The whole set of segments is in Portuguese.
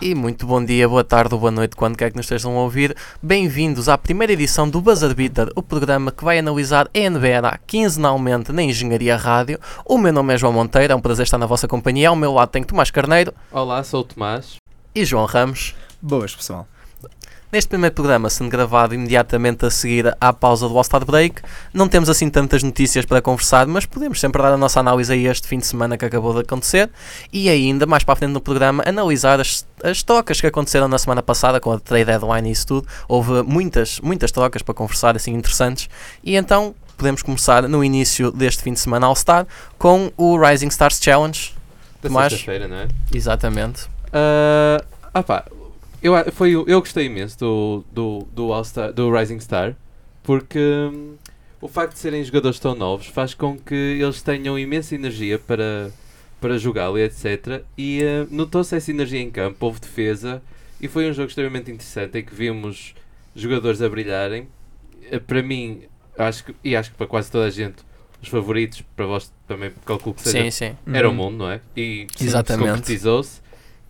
E muito bom dia, boa tarde ou boa noite, quando quer que nos estejam a ouvir. Bem-vindos à primeira edição do Buzzer Beater, o programa que vai analisar a NBA quinzenalmente na Engenharia Rádio. O meu nome é João Monteiro, é um prazer estar na vossa companhia. Ao meu lado tenho Tomás Carneiro Olá, sou o Tomás. e João Ramos. Boas, pessoal. Neste primeiro programa, sendo gravado imediatamente a seguir à pausa do All-Star Break, não temos assim tantas notícias para conversar, mas podemos sempre dar a nossa análise a este fim de semana que acabou de acontecer e ainda, mais para a frente no programa, analisar as, as trocas que aconteceram na semana passada com a trade deadline e isso tudo. Houve muitas, muitas trocas para conversar, assim, interessantes. E então, podemos começar no início deste fim de semana All-Star com o Rising Stars Challenge. Da sexta-feira, não é? Exatamente. Ah, ah pá, eu, foi, o- eu gostei imenso do, do, do, All Star, do Rising Star porque hum, o facto de serem jogadores tão novos faz com que eles tenham imensa energia para, para jogá-lo e etc. E ah, notou-se essa energia em campo, houve defesa e foi um jogo extremamente interessante em que vimos jogadores a brilharem. Ah, para mim, acho que, e acho que para quase toda a gente, os favoritos, para vós também calculo que seja Sim, sim. era o Uhum. mundo, não é? E Exatamente. concretizou-se.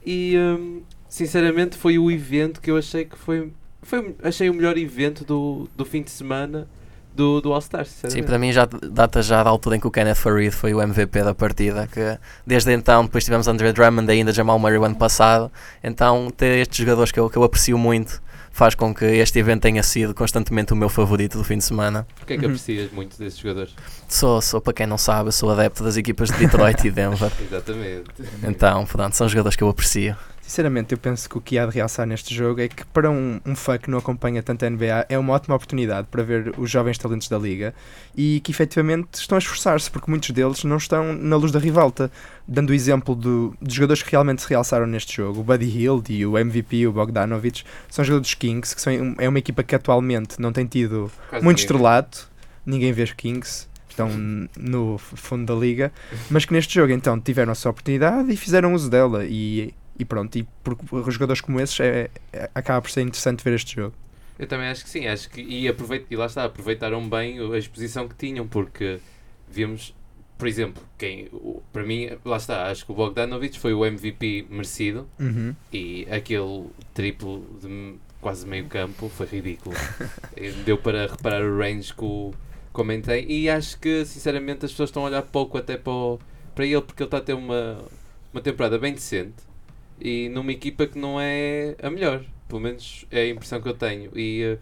E hum, sinceramente foi o evento que eu achei que foi. foi achei o melhor evento do, do fim de semana do, do All-Star, Sim, sinceramente. para mim já data já da altura em que o Kenneth Farid foi o MVP da partida, que desde então, depois tivemos Andre Drummond e ainda Jamal Murray o ano passado, então ter estes jogadores que eu, que eu aprecio muito faz com que este evento tenha sido constantemente o meu favorito do fim de semana. Porquê é que Uhum. aprecias muito desses jogadores? Sou, sou, para quem não sabe, sou adepto das equipas de Detroit e Denver, Exatamente. então, pronto, são jogadores que eu aprecio. Sinceramente, eu penso que o que há de realçar neste jogo é que para um, um fã que não acompanha tanto a NBA é uma ótima oportunidade para ver os jovens talentos da liga e que efetivamente estão a esforçar-se porque muitos deles não estão na luz da rivalta. Dando o exemplo do, dos jogadores que realmente se realçaram neste jogo, o Buddy Hield e o MVP, o Bogdanovich, são jogadores dos Kings, que são, é uma equipa que atualmente não tem tido Quase muito estrelato, ninguém vê os Kings, estão no fundo da liga, mas que neste jogo então tiveram a sua oportunidade e fizeram uso dela e, e pronto, e por, jogadores como esses é, é- acaba por ser interessante ver este jogo. Eu também acho que sim, acho que e, aproveita, e lá está, aproveitaram bem a exposição que tinham, porque vimos, por exemplo, quem para mim, lá está, acho que o Bogdanovich foi o MVP merecido Uhum. e aquele triplo de quase meio campo foi ridículo. Deu para reparar o range que o comentei e acho que sinceramente as pessoas estão a olhar pouco até para, o- para ele porque ele está a ter uma, uma temporada bem decente e numa equipa que não é a melhor. Pelo menos é a impressão que eu tenho. E eh,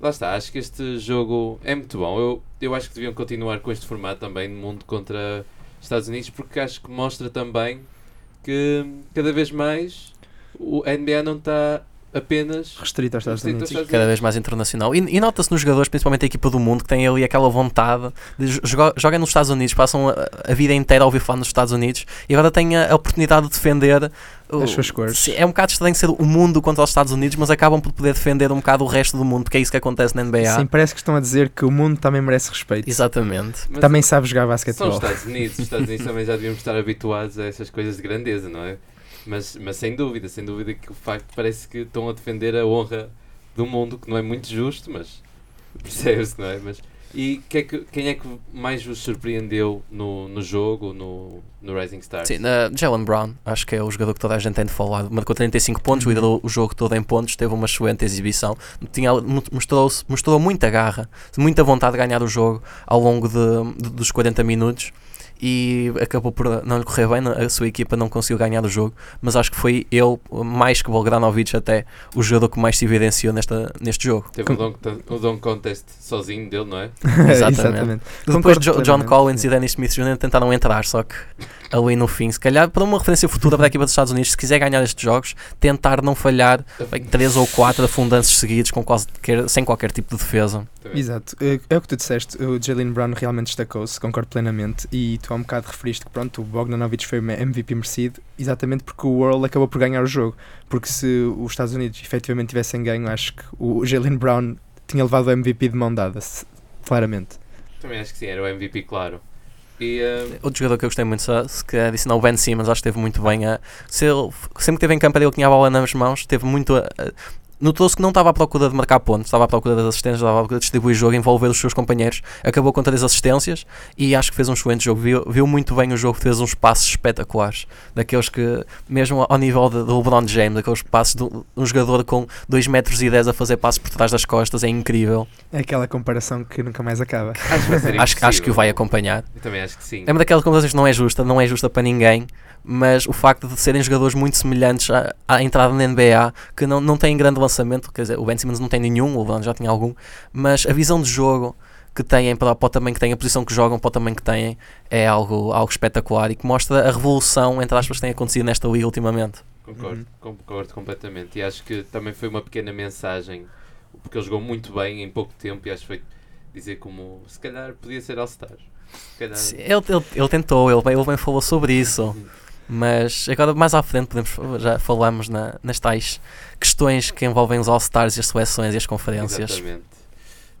lá está, acho que este jogo é muito bom. Eu, eu acho que deviam continuar com este formato também no mundo contra Estados Unidos porque acho que mostra também que cada vez mais o a NBA não está apenas Restrito aos Estados restrito Unidos. aos Estados cada vez mais internacional. E, e nota-se nos jogadores, principalmente a equipa do mundo, que tem ali aquela vontade de jogar, jogar nos Estados Unidos, passam a, a vida inteira a ouvir falar nos Estados Unidos e agora têm a, a oportunidade de defender o- As suas cores. É um bocado estranho ser o mundo contra os Estados Unidos, mas acabam por poder defender um bocado o resto do mundo, porque é isso que acontece na NBA. Sim, parece que estão a dizer que o mundo também merece respeito. Exatamente. Mas Também sabe jogar São basquetebol. os Estados Unidos, os Estados Unidos também já devíamos estar habituados a essas coisas de grandeza, não é? Mas, mas sem dúvida, sem dúvida que o facto parece que estão a defender a honra do mundo, que não é muito justo, mas percebe-se, não é? Mas, e que é que- quem é que mais vos surpreendeu no, no jogo, no, no Rising Stars? Sim, na Jalen Brown, acho que é o jogador que toda a gente tem de falar. Marcou 35 pontos, liderou o jogo todo em pontos, teve uma excelente exibição, Tinha, mostrou, mostrou muita garra, muita vontade de ganhar o jogo ao longo de- de- dos 40 minutos. E acabou por não lhe correr bem, a sua equipa não conseguiu ganhar o jogo, mas acho que foi ele, mais que Bogdanovic, até o jogador que mais se evidenciou nesta, neste jogo. Teve o dunk contest sozinho dele, não é? Exatamente. Depois Concordo Jo- John plenamente, Collins sim. e Dennis Smith Jr. tentaram entrar, só que ali no fim. Se calhar, para uma referência futura para a equipa dos Estados Unidos, se quiser ganhar estes jogos, tentar não falhar bem, três ou quatro afundanços seguidos com qualquer, sem qualquer tipo de defesa. Exato, é é o que tu disseste, o Jalen Brown realmente destacou-se, concordo plenamente, e tu há um bocado referiste que pronto, o Bogdanovich foi o MVP merecido, exatamente porque o World acabou por ganhar o jogo, porque se os Estados Unidos efetivamente tivessem ganho, acho que o Jalen Brown tinha levado o MVP de mão dada, claramente. Também acho que sim, era o MVP, claro. E eh, Outro jogador que eu gostei muito, se- se que adicionar o Ben Simmons, acho que esteve muito bem. A, se ele- sempre que esteve em campo, ele tinha a bola nas mãos, teve muito. a- Notou-se que não estava à procura de marcar pontos, estava à procura das assistências, estava à procura de distribuir o jogo, envolver os seus companheiros. Acabou com três assistências e acho que fez um excelente jogo. Viu, viu muito bem o jogo, fez uns passos espetaculares. Daqueles que, mesmo ao nível de, do LeBron James, daqueles passos de um- jogador com 2 metros e 10 a fazer passos por trás das costas, é incrível. É aquela comparação que nunca mais acaba. acho Acho, acho que o vai acompanhar. Eu também acho que sim. É uma daquelas comparações que não é justa, não é justa para ninguém, mas o facto de serem jogadores muito semelhantes à, à entrada na NBA, que não, não têm grande lançamento, quer dizer, o Ben Simmons não tem nenhum, o LeBron já tinha algum, mas a visão de jogo que têm para, para o tamanho que têm, a posição que jogam, para o tamanho que têm, é algo, algo espetacular e que mostra a revolução, entre aspas, que tem acontecido nesta liga ultimamente. Concordo, Uhum. concordo completamente. E acho que também foi uma pequena mensagem, porque ele jogou muito bem em pouco tempo e acho que foi dizer como se calhar podia ser All-Star. Se calhar- Sim, Ele, ele, ele tentou, ele, bem- ele bem falou sobre isso. Mas agora mais à frente podemos já falamos na, nas tais questões que envolvem os All-Stars e as seleções e as conferências. Exatamente.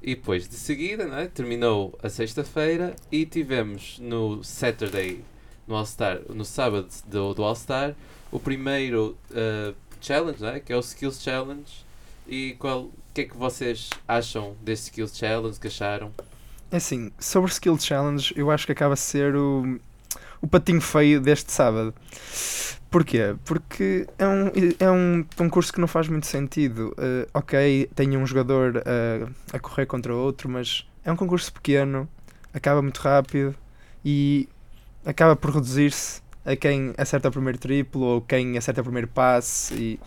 E depois de seguida, não é? terminou a sexta-feira e tivemos no Saturday, no All-Star, no sábado do, do All-Star, o primeiro uh, challenge, não é? que é o Skills Challenge. E qual, o que é que vocês acham deste Skills Challenge? Que acharam? É assim, sobre o Skill Challenge, eu acho que acaba a ser o, o patinho feio deste sábado. Porquê? Porque é um, é um concurso que não faz muito sentido. Eh, ok, tem um jogador eh, a correr contra outro, mas é um concurso pequeno, acaba muito rápido e acaba por reduzir-se a quem acerta o primeiro triplo ou quem acerta o primeiro passe e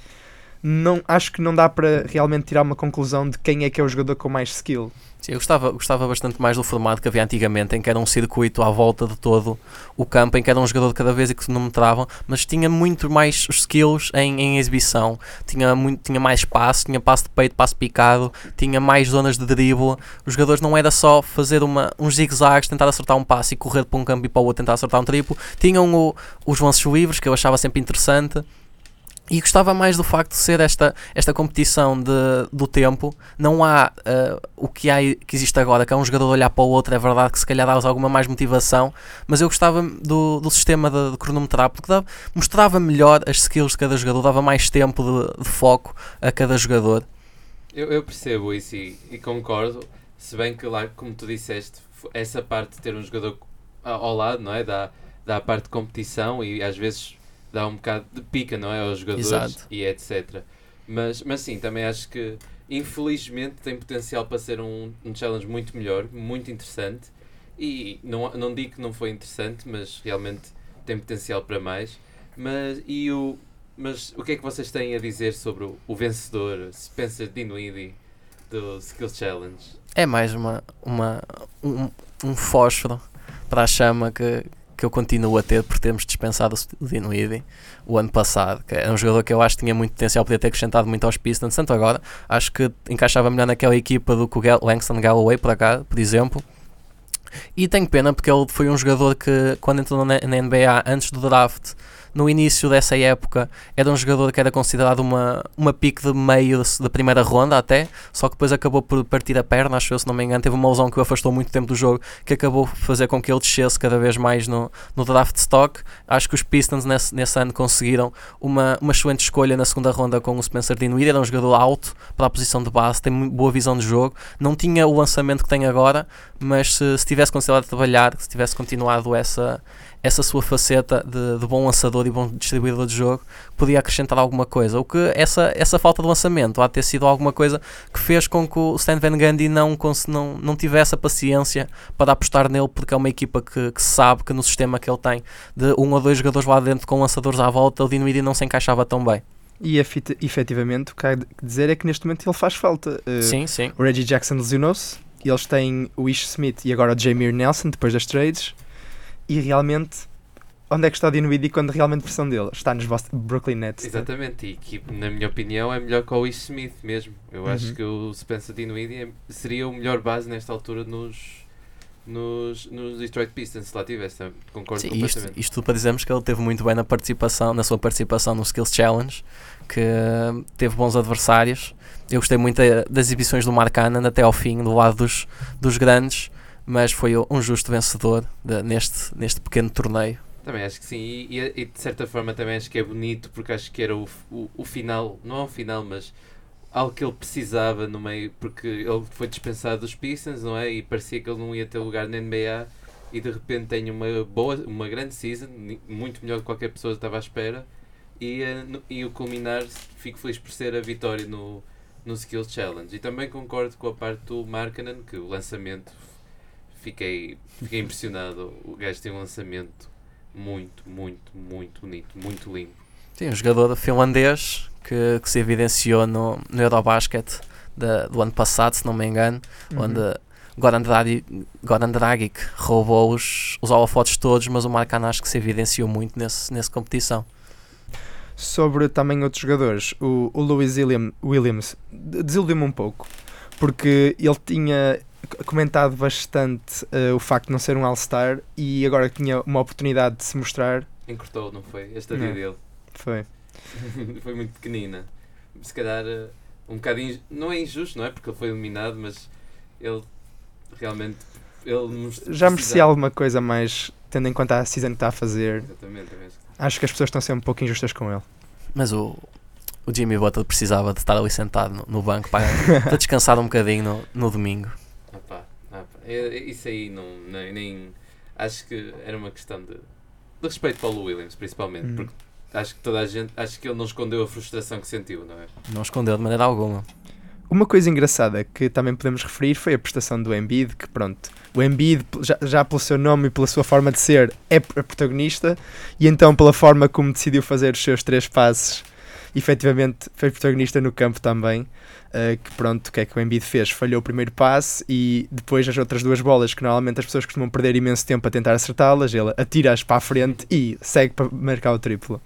não, acho que não dá para realmente tirar uma conclusão de quem é que é o jogador com mais skill. Sim, eu gostava, gostava bastante mais do formato que havia antigamente, em que era um circuito à volta de todo o campo, em que era um jogador de cada vez e que cronometravam, mas tinha muito mais skills em, em exibição. Tinha, muito, tinha mais passe, tinha passe de peito, passe picado, tinha mais zonas de drible. Os jogadores não era só fazer uma, uns zigzags, tentar acertar um passe e correr para um campo e para o outro tentar acertar um triplo. Tinham o- os lances livres, que eu achava sempre interessante. E gostava mais do facto de ser esta, esta competição de, do tempo. Não há uh, o que, há, que existe agora, que é um jogador olhar para o outro. É verdade que se calhar dá alguma mais motivação, mas eu gostava do, do sistema de, de cronometrar porque dava, mostrava melhor as skills de cada jogador, dava mais tempo de, de foco a cada jogador. Eu, eu percebo isso e, e concordo, se bem que lá, como tu disseste, essa parte de ter um jogador a- ao lado, não é? Dá, dá a parte de competição e às vezes dá um bocado de pica, não é? Aos jogadores Exato. e etc. Mas, mas sim, também acho que infelizmente tem potencial para ser um, um challenge muito melhor, muito interessante. E não, não digo que não foi interessante, mas realmente tem potencial para mais. Mas, e o, mas o que é que vocês têm a dizer sobre o, o vencedor, Spencer Dinwiddie, do Skills Challenge? É mais uma, uma, um, um fósforo para a chama que, que eu continuo a ter por termos dispensado o Dinwiddie o ano passado, que é um jogador que eu acho que tinha muito potencial, podia ter acrescentado muito aos Pistons, tanto agora, acho que encaixava melhor naquela equipa do que o Langston Galloway, por cá, por exemplo. E tenho pena porque ele foi um jogador que, quando entrou na, na NBA antes do draft, no início dessa época, era um jogador que era considerado uma, uma pique de meio da primeira ronda até, só que depois acabou por partir a perna, acho eu, se não me engano, teve uma lesão que o afastou muito tempo do jogo, que acabou por fazer com que ele descesse cada vez mais no, no draft stock. Acho que os Pistons nesse, nesse ano conseguiram uma, uma excelente escolha na segunda ronda com o Spencer Dinwiddie, era um jogador alto para a posição de base, tem boa visão de jogo, não tinha o lançamento que tem agora, mas se, se tivesse considerado trabalhar, se tivesse continuado essa, essa sua faceta de, de bom lançador e bom distribuidor de jogo, podia acrescentar alguma coisa. O que essa, essa falta de lançamento há de ter sido alguma coisa que fez com que o Stan Van Gundy não, não, não tivesse a paciência para apostar nele, porque é uma equipa que, que sabe que no sistema que ele tem de um ou dois jogadores lá dentro com lançadores à volta, o Dinwiddie não se encaixava tão bem. E efet- efetivamente o que há de dizer é que neste momento ele faz falta. Eh, Sim, sim. O Reggie Jackson lesionou-se, e eles têm o Ish Smith e agora o Jameer Nelson depois das trades, e realmente onde é que está o Dinwiddie quando realmente precisam dele? Está nos Boston, Brooklyn Nets. Exatamente, e que na minha opinião é melhor que o Ish Smith mesmo. Eu Uhum. acho que o Spencer Dinwiddie é- seria o melhor base nesta altura nos, nos, nos Detroit Pistons, se lá tivesse. Concordo Sim, isto, completamente. isto tudo para dizermos que ele teve muito bem na participação, na sua participação no Skills Challenge, que uh, teve bons adversários. Eu gostei muito da- das exibições do Mark Cannon até ao fim, do lado dos, dos grandes, mas foi um justo vencedor de- neste, neste pequeno torneio. Também acho que sim, e, e- e de certa forma também acho que é bonito porque acho que era o, o, o final, não é um final, mas algo que ele precisava no meio, porque ele foi dispensado dos Pistons, não é? E parecia que ele não ia ter lugar na NBA e de repente tem uma boa, uma grande season, muito melhor do que qualquer pessoa estava à espera. E, eh, e o culminar, fico feliz por ser a vitória no, no Skills Challenge. E também concordo com a parte do Markkanen, que o lançamento, fiquei, fiquei impressionado. O gajo tem um lançamento muito, muito, muito bonito, muito limpo. Sim, um jogador finlandês que, que se evidenciou no, no Eurobasket da- do ano passado, se não me engano, Uhum. onde Goran Dragic, Goran Dragic roubou os, os holofotes todos, mas o Marcano acho que se evidenciou muito nesse, nessa competição. Sobre também outros jogadores, o, o Lewis William- Williams de- desiludiu-me um pouco, porque ele tinha comentado bastante eh, o facto de não ser um All-Star e agora que tinha uma oportunidade de se mostrar, Encurtou, não foi? A estadia Não. dele foi. foi muito pequenina. Se calhar eh, um bocadinho. Não é injusto, não é? Porque ele foi eliminado, mas ele realmente. Ele Já merecia alguma coisa mais, tendo em conta a season que está a fazer. Exatamente, é. Acho que as pessoas estão a ser um pouco injustas com ele. Mas o, o Jimmy Butler precisava de estar ali sentado no, no banco para, para descansar um bocadinho no, no domingo. Ah pá, ah pá. É- é- Isso aí não, nem, nem- Acho que era uma questão de, de respeito para o Williams, principalmente. Hum. Porque acho que toda a gente. Acho que ele não escondeu a frustração que sentiu, não é? Não escondeu de maneira alguma. Uma coisa engraçada que também podemos referir foi a prestação do Embiid, que pronto, o Embiid, já, já pelo seu nome e pela sua forma de ser, é protagonista, e então pela forma como decidiu fazer os seus três passes, efetivamente foi protagonista no campo também, eh, que pronto, o que é que o Embiid fez? Falhou o primeiro passe e depois as outras duas bolas, que normalmente as pessoas costumam perder imenso tempo a tentar acertá-las, ele atira-as para a frente e segue para marcar o triplo.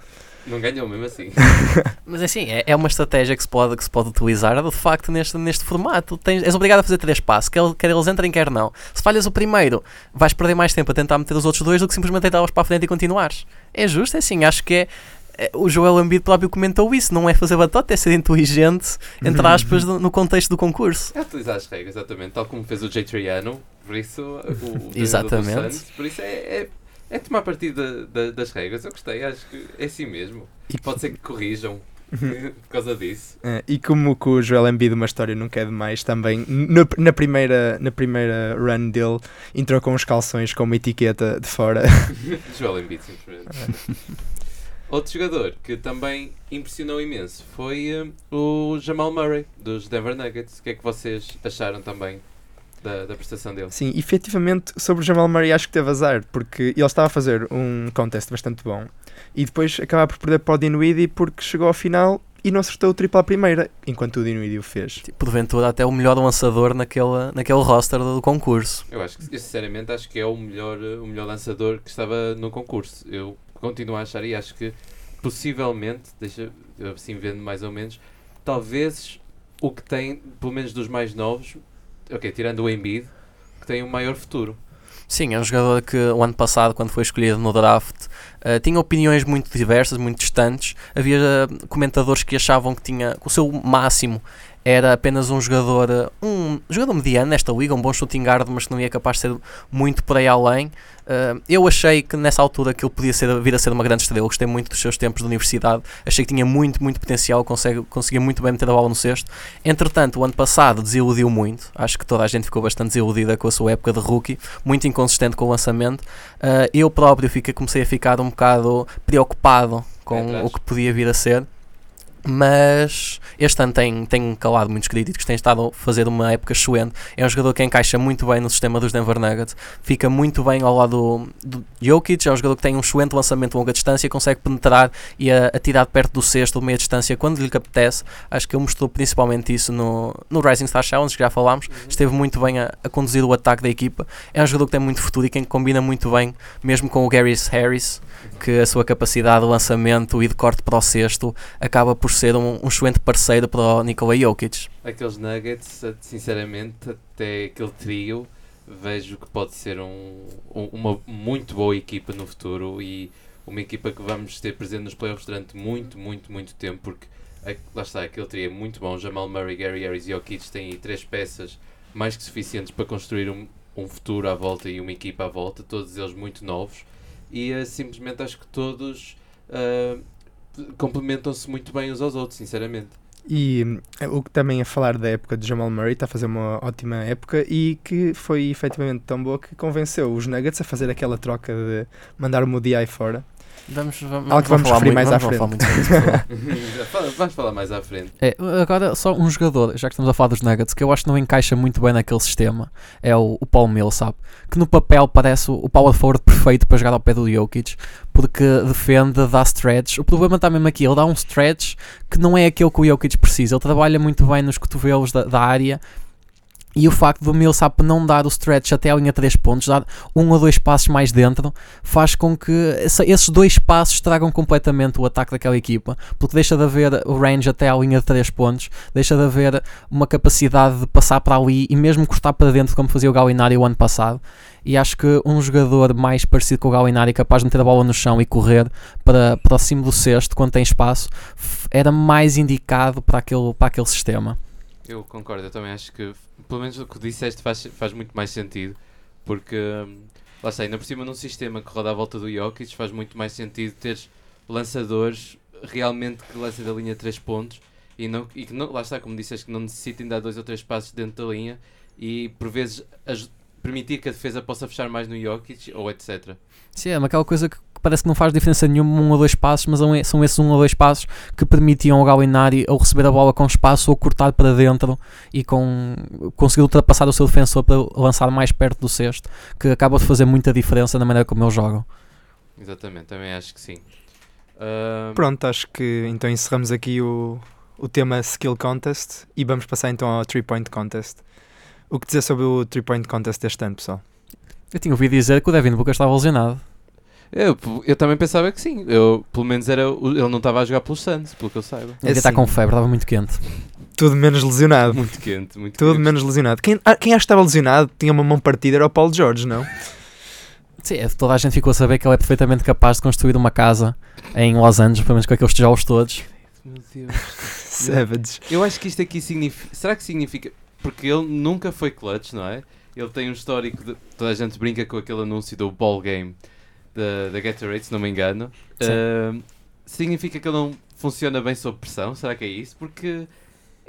Não ganhou mesmo assim. Mas assim, é, é uma estratégia que se pode, que se pode utilizar de facto neste, neste formato. Tens, és obrigado a fazer três passos, quer, quer eles entrem, quer não. Se falhas o primeiro, vais perder mais tempo a tentar meter os outros dois do que simplesmente deitá-los para a frente e continuares. É justo, é assim, acho que é. É- O Joel Embiid próprio comentou isso, não é fazer batota, é ser inteligente, entre aspas, no, contexto do concurso. É utilizar as regras, exatamente. Tal como fez o Jay Triano, por isso. O, Exatamente. Suns, por isso é, é, é tomar partido da- da- das regras. Eu gostei, acho que é assim mesmo. E- Pode ser que corrijam por causa disso. Eh, e como que o Joel Embiid uma história nunca é demais também no- na, primeira, na primeira run dele entrou com os calções com uma etiqueta de fora Joel Embiid, simplesmente. Outro jogador que também impressionou imenso foi eh, o Jamal Murray, dos Denver Nuggets. O que é que vocês acharam também da, da prestação dele? sim, efetivamente sobre o Jamal Murray acho que teve azar porque ele estava a fazer um contest bastante bom e depois acaba por perder para o Dinwiddie porque chegou ao final e não acertou o triplo à primeira enquanto o Dinwiddie o fez porventura até o melhor lançador naquele, naquele roster do concurso. Eu acho que, eu sinceramente, acho que é o melhor, eh, o melhor lançador que estava no concurso. Eu continuo a achar e acho que possivelmente, deixa assim vendo mais ou menos, talvez o que tem, pelo menos dos mais novos, ok, tirando o Embiid, que tem um maior futuro. Sim, é um jogador que o ano passado, quando foi escolhido no draft, eh, tinha opiniões muito diversas, muito distantes. Havia eh, comentadores que achavam que tinha que o seu máximo era apenas um jogador, eh, um jogador mediano nesta liga, um bom shooting guard, mas que não ia capaz de ser muito por aí além. Eh, eu achei que nessa altura que ele podia ser, vir a ser uma grande estrela. Gostei muito dos seus tempos de universidade. Achei que tinha muito, muito potencial, consegue, conseguia muito bem meter a bola no cesto. Entretanto, o ano passado desiludiu muito. Acho que toda a gente ficou bastante desiludida com a sua época de rookie, muito inconsistente com o lançamento. Uh, eu próprio fiquei, comecei a ficar um bocado preocupado com atrás. o que podia vir a ser. Mas este ano tem, tem calado muitos críticos, tem estado a fazer uma época excelente. É um jogador que encaixa muito bem no sistema dos Denver Nuggets, fica muito bem ao lado do, Jokic. É um jogador que tem um excelente lançamento de longa distância, consegue penetrar e a, a tirar perto do cesto de meia distância quando lhe apetece. Acho que ele mostrou principalmente isso no, no Rising Star Challenge, que já falámos. Esteve muito bem a, a conduzir o ataque da equipa. É um jogador que tem muito futuro e quem combina muito bem, mesmo com o Gary Harris, que a sua capacidade de lançamento e de corte para o cesto acaba por ser um, um excelente parceiro para o Nikola Jokic. Aqueles Nuggets, sinceramente, até aquele trio, vejo que pode ser um, um, uma muito boa equipa no futuro e uma equipa que vamos ter presente nos playoffs durante muito, muito, muito tempo, porque lá está, aquele trio é muito bom. Jamal Murray, Gary Harris e Jokic têm aí três peças mais que suficientes para construir um, um futuro à volta e uma equipa à volta, todos eles muito novos. E uh, simplesmente acho que todos uh, complementam-se muito bem uns aos outros, sinceramente. E o que também a falar da época de Jamal Murray está a fazer uma ótima época e que foi efetivamente tão boa que convenceu os Nuggets a fazer aquela troca de mandar o Moody fora Vamos, vamos, Algo que vamos referir mais à frente. vamos falar mais à frente. É, agora, só um jogador, já que estamos a falar dos Nuggets, que eu acho que não encaixa muito bem naquele sistema, é o, o Paul Millsap, que no papel parece o, o power forward perfeito para jogar ao pé do Jokic, porque defende, dá stretch. O problema está mesmo aqui, ele dá um stretch que não é aquele que o Jokic precisa. Ele trabalha muito bem nos cotovelos da, da área e o facto do Millsap não dar o stretch até a linha 3 pontos, dar um ou dois passos mais dentro, faz com que esses dois passos tragam completamente o ataque daquela equipa, porque deixa de haver o range até a linha de 3 pontos, deixa de haver uma capacidade de passar para ali e mesmo cortar para dentro, como fazia o Gallinari o ano passado. E acho que um jogador mais parecido com o Gallinari, capaz de meter a bola no chão e correr para, cima do cesto quando tem espaço, era mais indicado para aquele, para aquele sistema. Eu concordo, eu também acho que, pelo menos o que disseste faz, faz muito mais sentido, porque, hum, lá está, ainda por cima num sistema que roda à volta do Jokic, faz muito mais sentido teres lançadores realmente que lancem da linha 3 pontos e, não, e que, não, lá está, como disseste, que não necessitem dar dois ou três passos dentro da linha e, por vezes, as, permitir que a defesa possa fechar mais no Jokic ou etc. Sim, é aquela coisa que parece que não faz diferença nenhuma um ou dois passos, mas são esses um ou dois passos que permitiam ao Gallinari ou receber a bola com espaço ou cortar para dentro e com conseguir ultrapassar o seu defensor para lançar mais perto do cesto, que acaba de fazer muita diferença na maneira como eles jogam. Exatamente, também acho que sim. Uh... Pronto, acho que então encerramos aqui o, o tema Skill Contest e vamos passar então ao 3 Point Contest. O que dizer sobre o 3 Point Contest deste ano, pessoal? Eu tinha ouvido dizer que o Devin Booker estava lesionado. Eu, eu também pensava que sim. Eu, pelo menos era, ele não estava a jogar pelos Suns, pelo que eu saiba. Ele está com febre, estava muito quente. Tudo menos lesionado. Muito quente, muito Tudo quente. menos lesionado. Quem, ah, quem acha que estava lesionado tinha uma mão partida era o Paulo Jorge, não? Sim, é, toda a gente ficou a saber que ele é perfeitamente capaz de construir uma casa em Los Angeles, pelo menos com aqueles tijolos todos. Meu Deus. Savage. Eu acho que isto aqui significa. Será que significa. Porque ele nunca foi clutch, não é? Ele tem um histórico de. Toda a gente brinca com aquele anúncio do ball game da, da Gatorade, se não me engano. Uh, significa que ele não funciona bem sob pressão? Será que é isso? Porque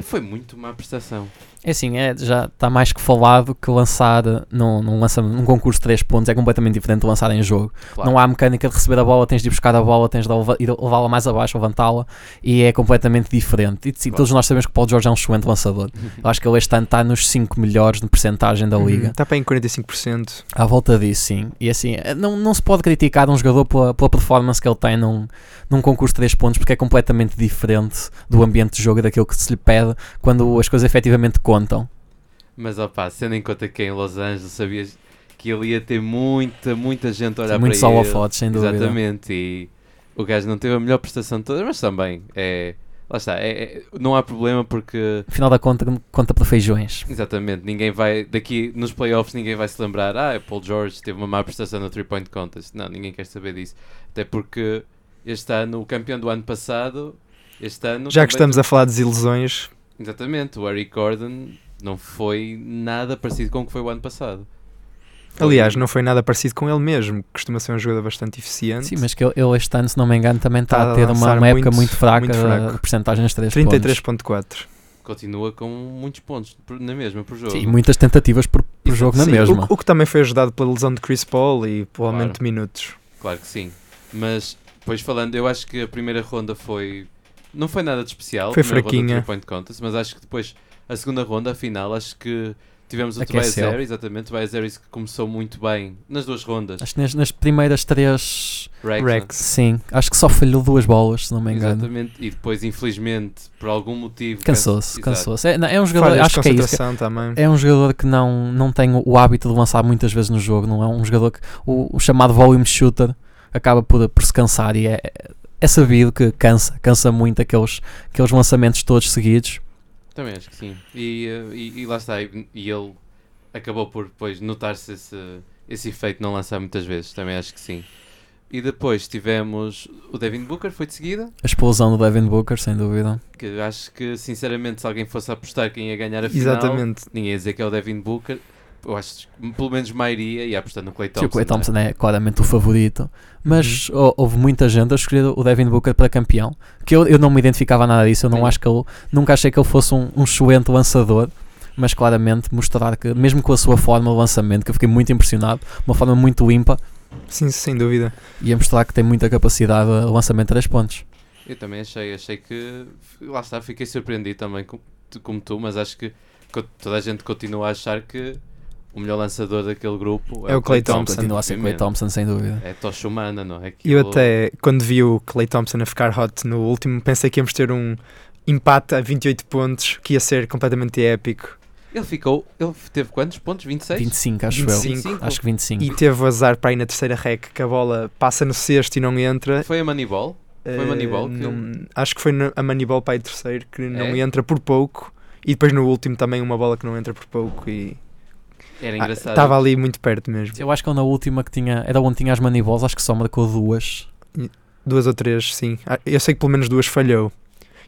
foi muito má prestação. É assim, é, já está mais que falado que lançar num, num, lança, num concurso de 3 pontos é completamente diferente de lançar em jogo. Claro. Não há mecânica de receber a bola, tens de ir buscar a bola, tens de levá-la mais abaixo, levantá-la e é completamente diferente. E sim, claro. todos nós sabemos que o Paul George é um excelente lançador. Eu acho que ele este ano está nos 5 melhores de percentagem da uhum. liga. Está para em 45%. À volta disso, sim. E assim, não, não se pode criticar um jogador pela, pela performance que ele tem num, num concurso de 3 pontos porque é completamente diferente do ambiente de jogo e daquilo que se lhe pede quando as coisas efetivamente contam. Mas opá, sendo em conta que em Los Angeles sabias que ele ia ter muita, muita gente a olhar Muito para ele. fotos, sem dúvida. Exatamente, e o gajo não teve a melhor prestação de todas, mas também é. Lá está, é, é, não há problema porque. Afinal da conta, conta para feijões. Exatamente, ninguém vai. Daqui nos playoffs, ninguém vai se lembrar. Ah, Paul George teve uma má prestação no 3-point contest. Não, ninguém quer saber disso. Até porque este ano, o campeão do ano passado, este ano. Já que estamos a falar de desilusões, Exatamente, o Eric Gordon não foi nada parecido com o que foi o ano passado. Aliás, não foi nada parecido com ele mesmo, costuma ser um jogador bastante eficiente. Sim, mas que ele, este ano, se não me engano, também está, está a ter uma, uma época muito, fraca muito de porcentagens de 3 33.4. Continua com muitos pontos na mesma por jogo. Sim, muitas tentativas por, por jogo na mesma. O, o, que também foi ajudado pela lesão de Chris Paul e pelo claro. aumento de minutos. Claro que sim. Mas, depois falando, eu acho que a primeira ronda foi não foi nada de especial. Foi fraquinha. Point Contest, mas acho que depois, a segunda ronda, a final, acho que tivemos o Tobias. Harris, exatamente. Tobias Harris que começou muito bem nas duas rondas. Acho que nas, nas primeiras três. Rex, Rex. Sim, acho que só falhou duas bolas, se não me engano. Exatamente. E depois, infelizmente, por algum motivo. Cansou-se, cansou-se. É, não, é um jogador, Falhas acho que é isso. que-. É um jogador que não, não tem o hábito de lançar muitas vezes no jogo, não é um jogador que o, o chamado volume shooter acaba por, por se cansar e é, é sabido que cansa, cansa muito aqueles, aqueles lançamentos todos seguidos. Também acho que sim. E, eh, e, e lá está. E, e ele acabou por depois notar-se esse, esse efeito de não lançar muitas vezes. Também acho que sim. E depois tivemos o Devin Booker, foi de seguida. A explosão do Devin Booker, sem dúvida. Que acho que, sinceramente, se alguém fosse apostar quem ia ganhar a final, Exatamente. ninguém ia dizer que é o Devin Booker. Eu acho que pelo menos maioria ia apostar no Clay Sim, Thompson. o Clay não é? Thompson é claramente o favorito, mas Uhum. hou- houve muita gente a escolher o Devin Booker para campeão. Que eu, eu não me identificava nada disso, eu não Sim. acho que ele, nunca achei que ele fosse um, um excelente lançador, mas claramente mostrar que, mesmo com a sua forma de lançamento, que eu fiquei muito impressionado, uma forma muito limpa, Sim, sem dúvida. ia mostrar que tem muita capacidade de lançamento de 3 pontos. Eu também achei, achei que. Lá está, fiquei surpreendido também com- como tu, mas acho que toda a gente continua a achar que o melhor lançador daquele grupo É o Klay Thompson. Continua a ser Clay. Thompson, sem dúvida. É tocha humana, não é? Eu Aquilo- até, quando vi o Clay Thompson a ficar hot no último, pensei que íamos ter um empate a 28 pontos, que ia ser completamente épico. Ele ficou. Ele teve quantos pontos? 26? 25, acho 25. eu. Acho que 25. E teve o azar para ir na terceira rec, que a bola passa no sexto e não entra. Foi a Moneyball? Foi Moneyball que- Eh, não- acho que foi a Moneyball para ir terceiro, que não É? entra por pouco. E depois no último também uma bola que não entra por pouco. E Era Ah, engraçado. estava ali muito perto mesmo. Eu acho que na última que tinha, era onde tinha as Moneyballs, acho que só marcou duas. Duas ou três, sim. Ah, Eu sei que pelo menos duas falhou.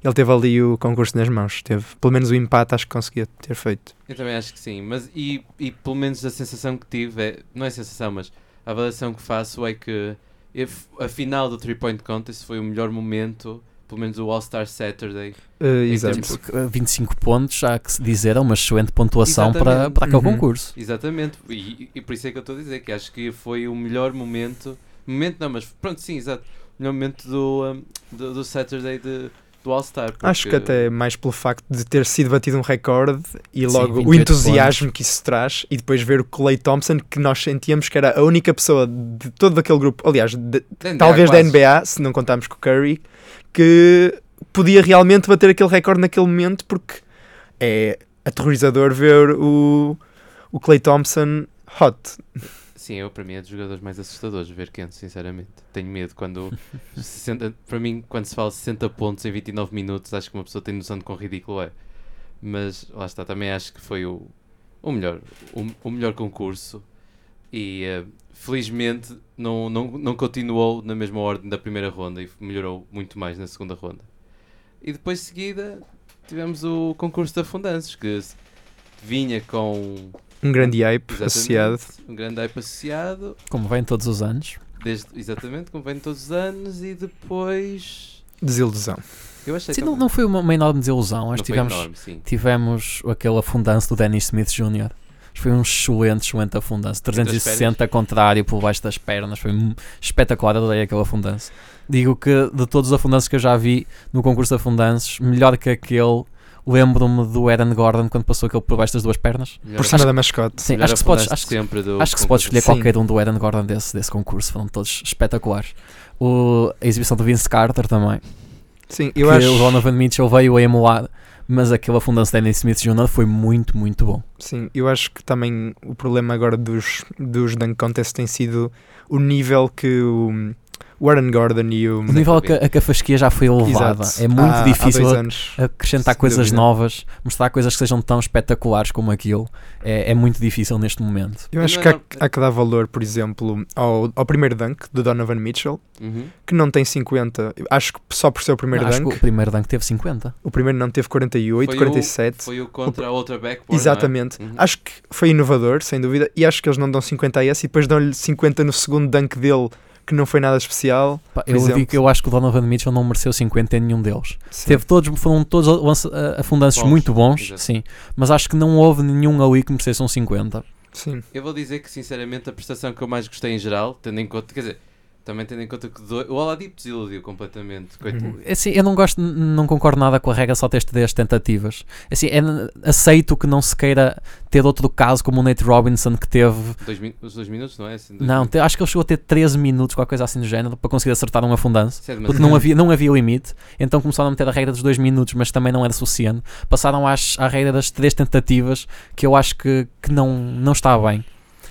Ele teve ali o concurso nas mãos. Teve pelo menos o empate, acho que conseguia ter feito. Eu também acho que sim. Mas e, e pelo menos a sensação que tive é. Não é sensação, mas a avaliação que faço é que if- a final do 3 Point Contest foi o melhor momento, pelo menos o All-Star Saturday. Uh, exato. termos- Porque, uh, 25 pontos, há que se dizer, é uma excelente pontuação para, Exatamente. para aquele Uhum. concurso. Exatamente. E, e por isso é que eu estou a dizer que acho que foi o melhor momento. Momento não, mas pronto, sim, exato. O melhor momento do, um, do, do Saturday de, do All-Star. Acho que porque- até mais pelo facto de ter sido batido um recorde e Sim, logo o 28 entusiasmo que isso traz e depois ver o Clay Thompson que nós sentíamos que era a única pessoa de todo aquele grupo, aliás, de- Da NBA talvez da quase. NBA, se não contarmos com o Curry, que podia realmente bater aquele recorde naquele momento porque é aterrorizador ver o, o Clay Thompson hot. Sim, eu para mim é dos jogadores mais assustadores ver Kent, sinceramente. Tenho medo quando 60, para mim, quando se fala 60 pontos em 29 minutos, acho que uma pessoa tem noção de quão ridículo é. Mas lá está, também acho que foi o, o melhor, o, o melhor concurso e eh, felizmente não, não, não continuou na mesma ordem da primeira ronda e melhorou muito mais na segunda ronda. E depois de seguida tivemos o concurso de afundanços que vinha com Um grande hype associado. Um grande hype associado, Como vem todos os anos. desde, exatamente, como vem todos os anos, e depois. Desilusão. Eu achei Sim, não, não foi uma, uma enorme desilusão. Acho Não que foi tivemos, enorme, tivemos aquele afundanço do Dennis Smith Jr. Foi um excelente, excelente afundanço. 360 contrário por baixo das pernas. Foi espetacular, adorei aquele afundanço. Digo que de todos os afundanços que eu já vi no concurso de afundanços, melhor que aquele, lembro-me do Aaron Gordon quando passou aquele por baixo das duas pernas. Melhor Por cima da mascote. Sim, acho que, se podes, acho, que- sempre do acho que se pode escolher Sim. qualquer um do Aaron Gordon desse, desse concurso. Foram todos espetaculares. O, a exibição do Vince Carter também. Sim, que eu acho. o Donovan Mitchell veio a emular, mas aquele afundanço de Dennis Smith Jr. foi muito, muito bom. Sim, eu acho que também o problema agora dos, dos Dunk Contests tem sido o nível que o, o Aaron Gordon e o. O nível a que, a que a fasquia já foi elevada. Exato. É muito Há- há difícil a- anos. acrescentar coisas dúvida. novas, mostrar coisas que sejam tão espetaculares como aquilo. É, é muito difícil neste momento. Eu acho que há, há que dar valor, por exemplo, ao, ao primeiro dunk do Donovan Mitchell, Uhum. que não tem 50. Eu Acho que só por ser o primeiro Não, acho que dunk, o primeiro dunk teve 50. o primeiro não teve 48, Foi o- 47. Foi o contra a outra backboard. não é? Exatamente. Uhum. Acho que foi inovador, sem dúvida, e acho que eles não dão 50 a esse e depois dão-lhe 50 no segundo dunk dele, que não foi nada especial. Pá, eu exemplo. digo que eu acho que o Donovan Mitchell não mereceu 50 em nenhum deles. Sim. Teve todos, foram todos afundanços Bons, muito bons, exato. sim, mas acho que não houve nenhum ali que merecesse um 50. Sim. Eu vou dizer que, sinceramente, a prestação que eu mais gostei em geral, tendo em conta. Quer dizer, Também tendo em conta que do- o Oladipo desiludiu completamente. Coitado. Uhum. É Assim, eu não gosto, não concordo nada com a regra só ter três tentativas. É Assim, é, aceito que não se queira ter outro caso como o Nate Robinson que teve. Dois os dois minutos, não é? Assim, Não, te- acho que ele chegou a ter 13 minutos, qualquer coisa assim do género, para conseguir acertar um afundance. Isso é Porque não havia, não havia limite, então começaram a meter a regra dos dois minutos, mas também não era suficiente. Passaram às, à regra das três tentativas, que eu acho que, que não, não está bem.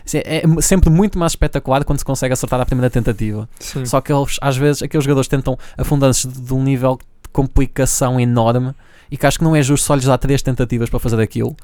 Assim, É sempre muito mais espetacular quando se consegue acertar a primeira tentativa. Sim. Só que eles, às vezes, aqueles jogadores tentam afundantes de, de um nível de complicação enorme e que acho que não é justo só lhes dar três tentativas para fazer aquilo.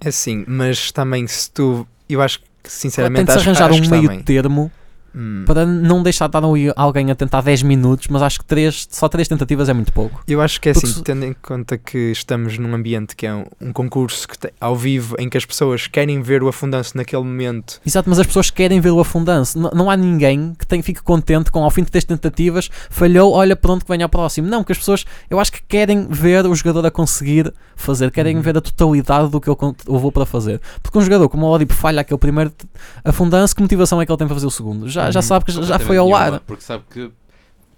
É sim, mas também se tu. Eu acho que sinceramente. acho, arranjar acho um meio bem. termo Hum. para não deixar de ali alguém a tentar 10 minutos, mas acho que três, só três tentativas é muito pouco. Eu acho que é Porque assim, se- tendo em conta que estamos num ambiente que é um, um concurso que tem- ao vivo em que as pessoas querem ver o afundanço naquele momento. Exato, mas as pessoas querem ver o afundance. N- não há ninguém que tem, fique contente com ao fim de três tentativas, falhou, olha pronto que venha ao próximo. Não, que as pessoas, eu acho que querem ver o jogador a conseguir fazer, querem Uhum. ver a totalidade do que ele con- levou para fazer. Porque um jogador como o Oladipo falha aquele primeiro afundance, que motivação é que ele tem para fazer o segundo? Já, já Uhum. sabe que já- já foi ao nenhuma, ar. Porque sabe que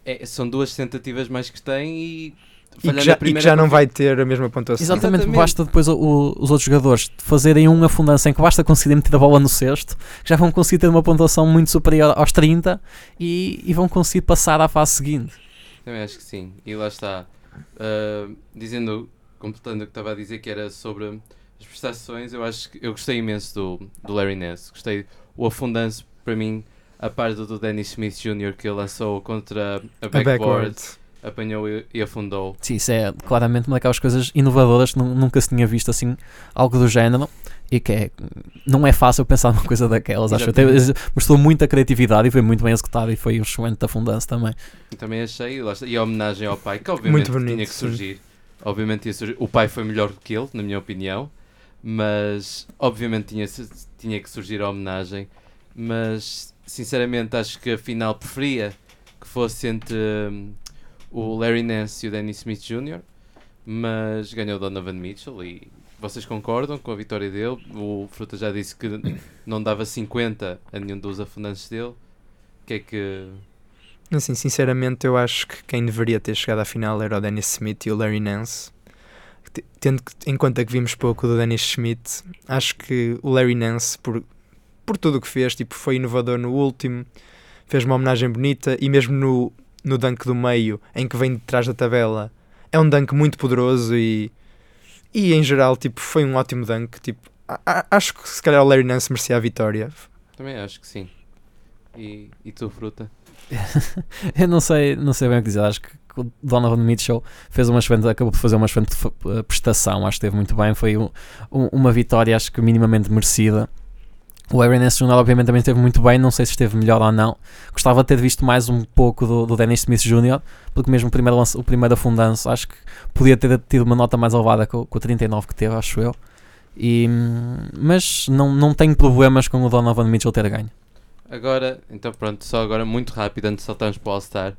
é- são duas tentativas mais que tem e. E que, já, e que já não vai ter a mesma pontuação. Exatamente, Exatamente. basta depois o- o- os outros jogadores fazerem um afundance em que basta conseguir meter a bola no cesto, que já vão conseguir ter uma pontuação muito superior aos 30 e, e vão conseguir passar à fase seguinte. Também acho que sim. E lá está. Ah, dizendo, completando o que estava a dizer, que era sobre as prestações, eu acho que eu gostei imenso do, do Larry Ness. Gostei. O afundance, para mim, a par do, do Dennis Smith Jr., que lançou contra a A backboard, apanhou e, e afundou. Sim, isso é claramente uma daquelas coisas inovadoras que nu- nunca se tinha visto assim, algo do género. E que é, não é fácil pensar numa coisa daquelas, acho. Até, mostrou muita criatividade e foi muito bem executado e foi um excelente afundance também. E também achei, e a homenagem ao pai, que obviamente bonito, tinha que sim. surgir. Obviamente ia surgir. O pai foi melhor do que ele, na minha opinião, mas obviamente tinha, tinha que surgir a homenagem. Mas sinceramente acho que a final preferia que fosse entre hum, o Larry Nance e o Dennis Smith Jr. Mas ganhou Donovan Mitchell e vocês concordam com a vitória dele? O Fruta já disse que não dava 50 a nenhum dos afundantes dele. O que é que. Assim, sinceramente, eu acho que quem deveria ter chegado à final era o Dennis Smith e o Larry Nance. Tendo em conta que vimos pouco do Dennis Smith, acho que o Larry Nance, por, por tudo o que fez, tipo, foi inovador no último, fez uma homenagem bonita e mesmo no, no dunk do meio, em que vem de trás da tabela, é um dunk muito poderoso e, e em geral, tipo, foi um ótimo dunk. Tipo, a- a- acho que se calhar o Larry Nance merecia a vitória. Também acho que sim. E, e tu, Fruta? Eu não sei, não sei bem o que dizer. Acho que o Donovan Mitchell fez uma excelente, acabou por fazer uma excelente eh, prestação. Acho que esteve muito bem. Foi um- um- uma vitória, acho que minimamente merecida. O Aaron Ness Jr. obviamente também esteve muito bem. Não sei se esteve melhor ou não. Gostava de ter visto mais um pouco do, do Dennis Smith Jr. Porque mesmo o primeiro, lance, o primeiro afundanço acho que podia ter tido uma nota mais elevada com, com o 39 que teve, acho eu. E, mas não, não tenho problemas com o Donovan Mitchell ter ganho. Agora, então pronto, só agora muito rápido antes de saltarmos para o All-Star.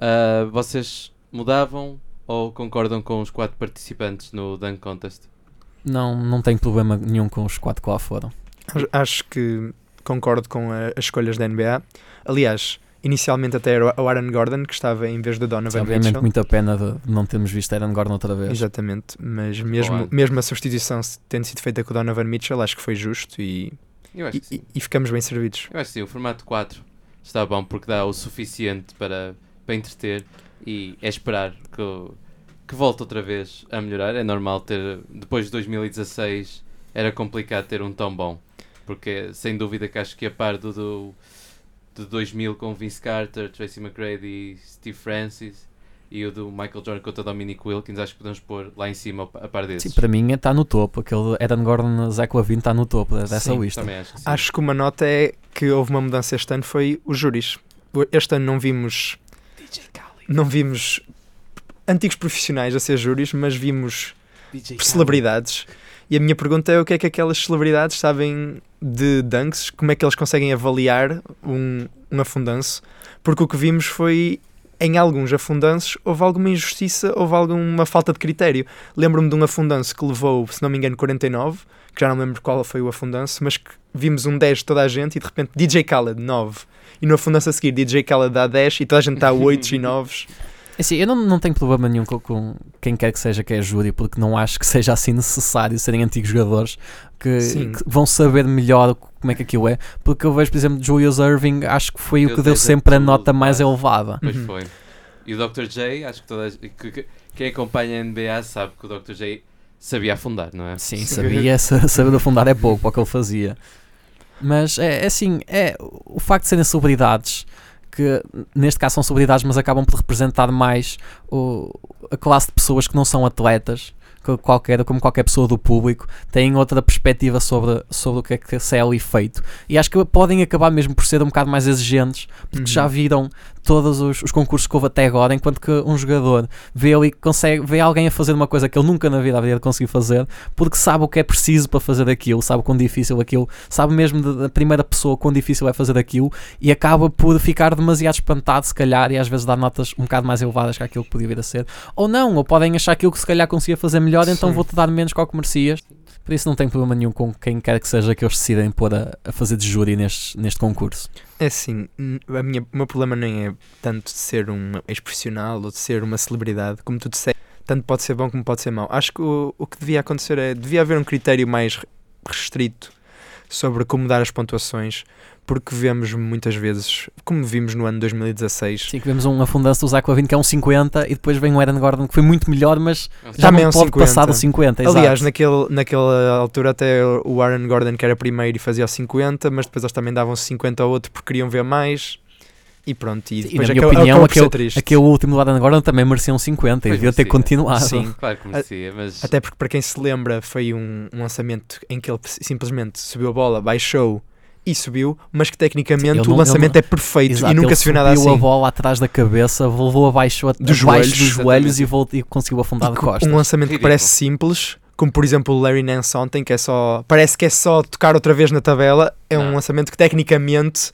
Ah, vocês mudavam ou concordam com os quatro participantes no Dunk Contest? Não, não tenho problema nenhum com os quatro que lá foram. Acho- que concordo com a- as escolhas da NBA. Aliás, inicialmente até era o Aaron Gordon que estava em vez do Donovan Obviamente, Mitchell. muita pena de não termos visto Aaron Gordon outra vez. Exatamente, mas mesmo, mesmo a substituição tendo sido feita com o Donovan Mitchell, acho que foi justo e, Eu acho e, que sim. e ficamos bem servidos. Eu acho que sim, o formato 4 está bom porque dá o suficiente para, para entreter e é esperar que, que volte outra vez a melhorar. É normal ter, depois de 2016, era complicado ter um tão bom. Porque sem dúvida que acho que a par do, do, de 2000 com Vince Carter, Tracy McGrady e Steve Francis e o do Michael Jordan contra Dominic Wilkins, acho que podemos pôr lá em cima a par desses. Sim, para mim está no topo. Aquele Aaron Gordon, Zach Lavine está no topo de- dessa Sim, lista. Acho que sim. Acho que uma nota é que houve uma mudança este ano foi os júris. Este ano não vimos não vimos antigos profissionais a ser júris, mas vimos celebridades. E a minha pergunta é o que é que aquelas celebridades sabem de dunks, como é que eles conseguem avaliar um, um afundanço, porque o que vimos foi em alguns afundanços houve alguma injustiça, houve alguma falta de critério. Lembro-me de um afundanço que levou, se não me engano, 49, que já não lembro qual foi o afundanço, mas que vimos um 10 de toda a gente e de repente DJ Khaled 9. E no afundanço a seguir DJ Khaled dá 10 e toda a gente dá 8 e 9. Assim, eu não, não tenho problema nenhum com, com quem quer que seja que é júri, porque não acho que seja assim necessário serem antigos jogadores que, que vão saber melhor como é que aquilo é. Porque eu vejo, por exemplo, Julius Irving, acho que foi o Deu que deu 10 a sempre a nota mais elevada. Pois Uhum. foi. E o Dr. J, acho que, toda que, que- quem acompanha a NBA sabe que o Dr. J sabia afundar, não é? Sim, sabia, sa- saber afundar é pouco para o que ele fazia. Mas é, é assim, é o facto de serem celebridades, que neste caso são celebridades, mas acabam por representar mais o- a classe de pessoas que não são atletas, que qualquer, como qualquer pessoa do público, têm outra perspectiva sobre, sobre o que é que se é ali feito. E acho que podem acabar mesmo por ser um bocado mais exigentes, porque Uhum. já viram todos os, os concursos que houve até agora, enquanto que um jogador vê que consegue, vê alguém a fazer uma coisa que ele nunca na vida haveria conseguido fazer, porque sabe o que é preciso para fazer aquilo, sabe quão difícil aquilo, sabe mesmo da primeira pessoa quão difícil é fazer aquilo e acaba por ficar demasiado espantado, se calhar, e às vezes dar notas um bocado mais elevadas que aquilo que podia vir a ser. Ou não, ou podem achar aquilo que se calhar conseguia fazer melhor, então vou-te dar menos que o que merecias. Por isso não tem problema nenhum com quem quer que seja que eles decidem pôr a, a fazer de júri neste, neste concurso. É assim, a minha, o meu problema nem é tanto de ser um ex-profissional ou de ser uma celebridade, como tu disseste, tanto pode ser bom como pode ser mau. Acho que o, o que devia acontecer é, devia haver um critério mais re- restrito sobre como dar as pontuações, porque vemos muitas vezes, como vimos no ano 2016, Sim, que vemos um afundanço do Zach Lavine que é um 50 e depois vem o Aaron Gordon que foi muito melhor, mas já Também não é um pode 50. passar do 50. Aliás, exato. naquele, naquela altura até o Aaron Gordon que era primeiro e fazia o 50, mas depois eles também davam 50 ao outro porque queriam ver mais. E pronto, e E depois na minha opinião, aquele, triste. aquele último do Aaron Gordon também merecia um 50 e devia ter continuado. Sim. Claro que merecia, mas Até porque, para quem se lembra, foi um, um lançamento em que ele simplesmente subiu a bola, baixou e subiu, mas que tecnicamente ele o não- lançamento ele é perfeito Exato, e nunca se viu nada subiu assim. a bola atrás da cabeça, levou abaixo, a, Dos abaixo joelhos, dos joelhos e, voltou, e conseguiu afundar E de co- costas. um lançamento que Ridículo. parece simples, como por exemplo o Larry Nance ontem, que é só. Parece que é só tocar outra vez na tabela. É um Não. lançamento que tecnicamente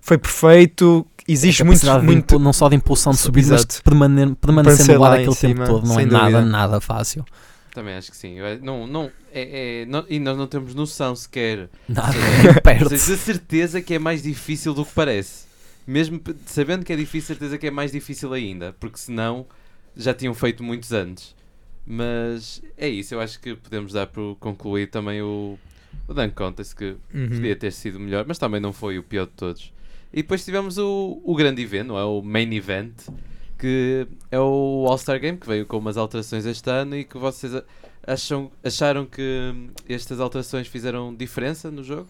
foi perfeito, exige A muito. muito não só de impulsão de subir, mas de permanecer no ar lá em aquele tempo cima, todo. Não é nada, nada fácil. Também acho que sim. Eu- Não, não, é, é- não- e nós não temos noção sequer Nada, nem perto. seja, de certeza que é mais difícil do que parece. Mesmo sabendo que é difícil, certeza que é mais difícil ainda, porque senão já tinham feito muitos antes. Mas é isso, eu acho que podemos dar por concluir também o, o Dunk Contest, que Uhum. podia ter sido melhor, mas também não foi o pior de todos. E depois tivemos o, o grande evento, não é? o main event, que é o All-Star Game, que veio com umas alterações este ano e que vocês acham, acharam que hum, estas alterações fizeram diferença no jogo?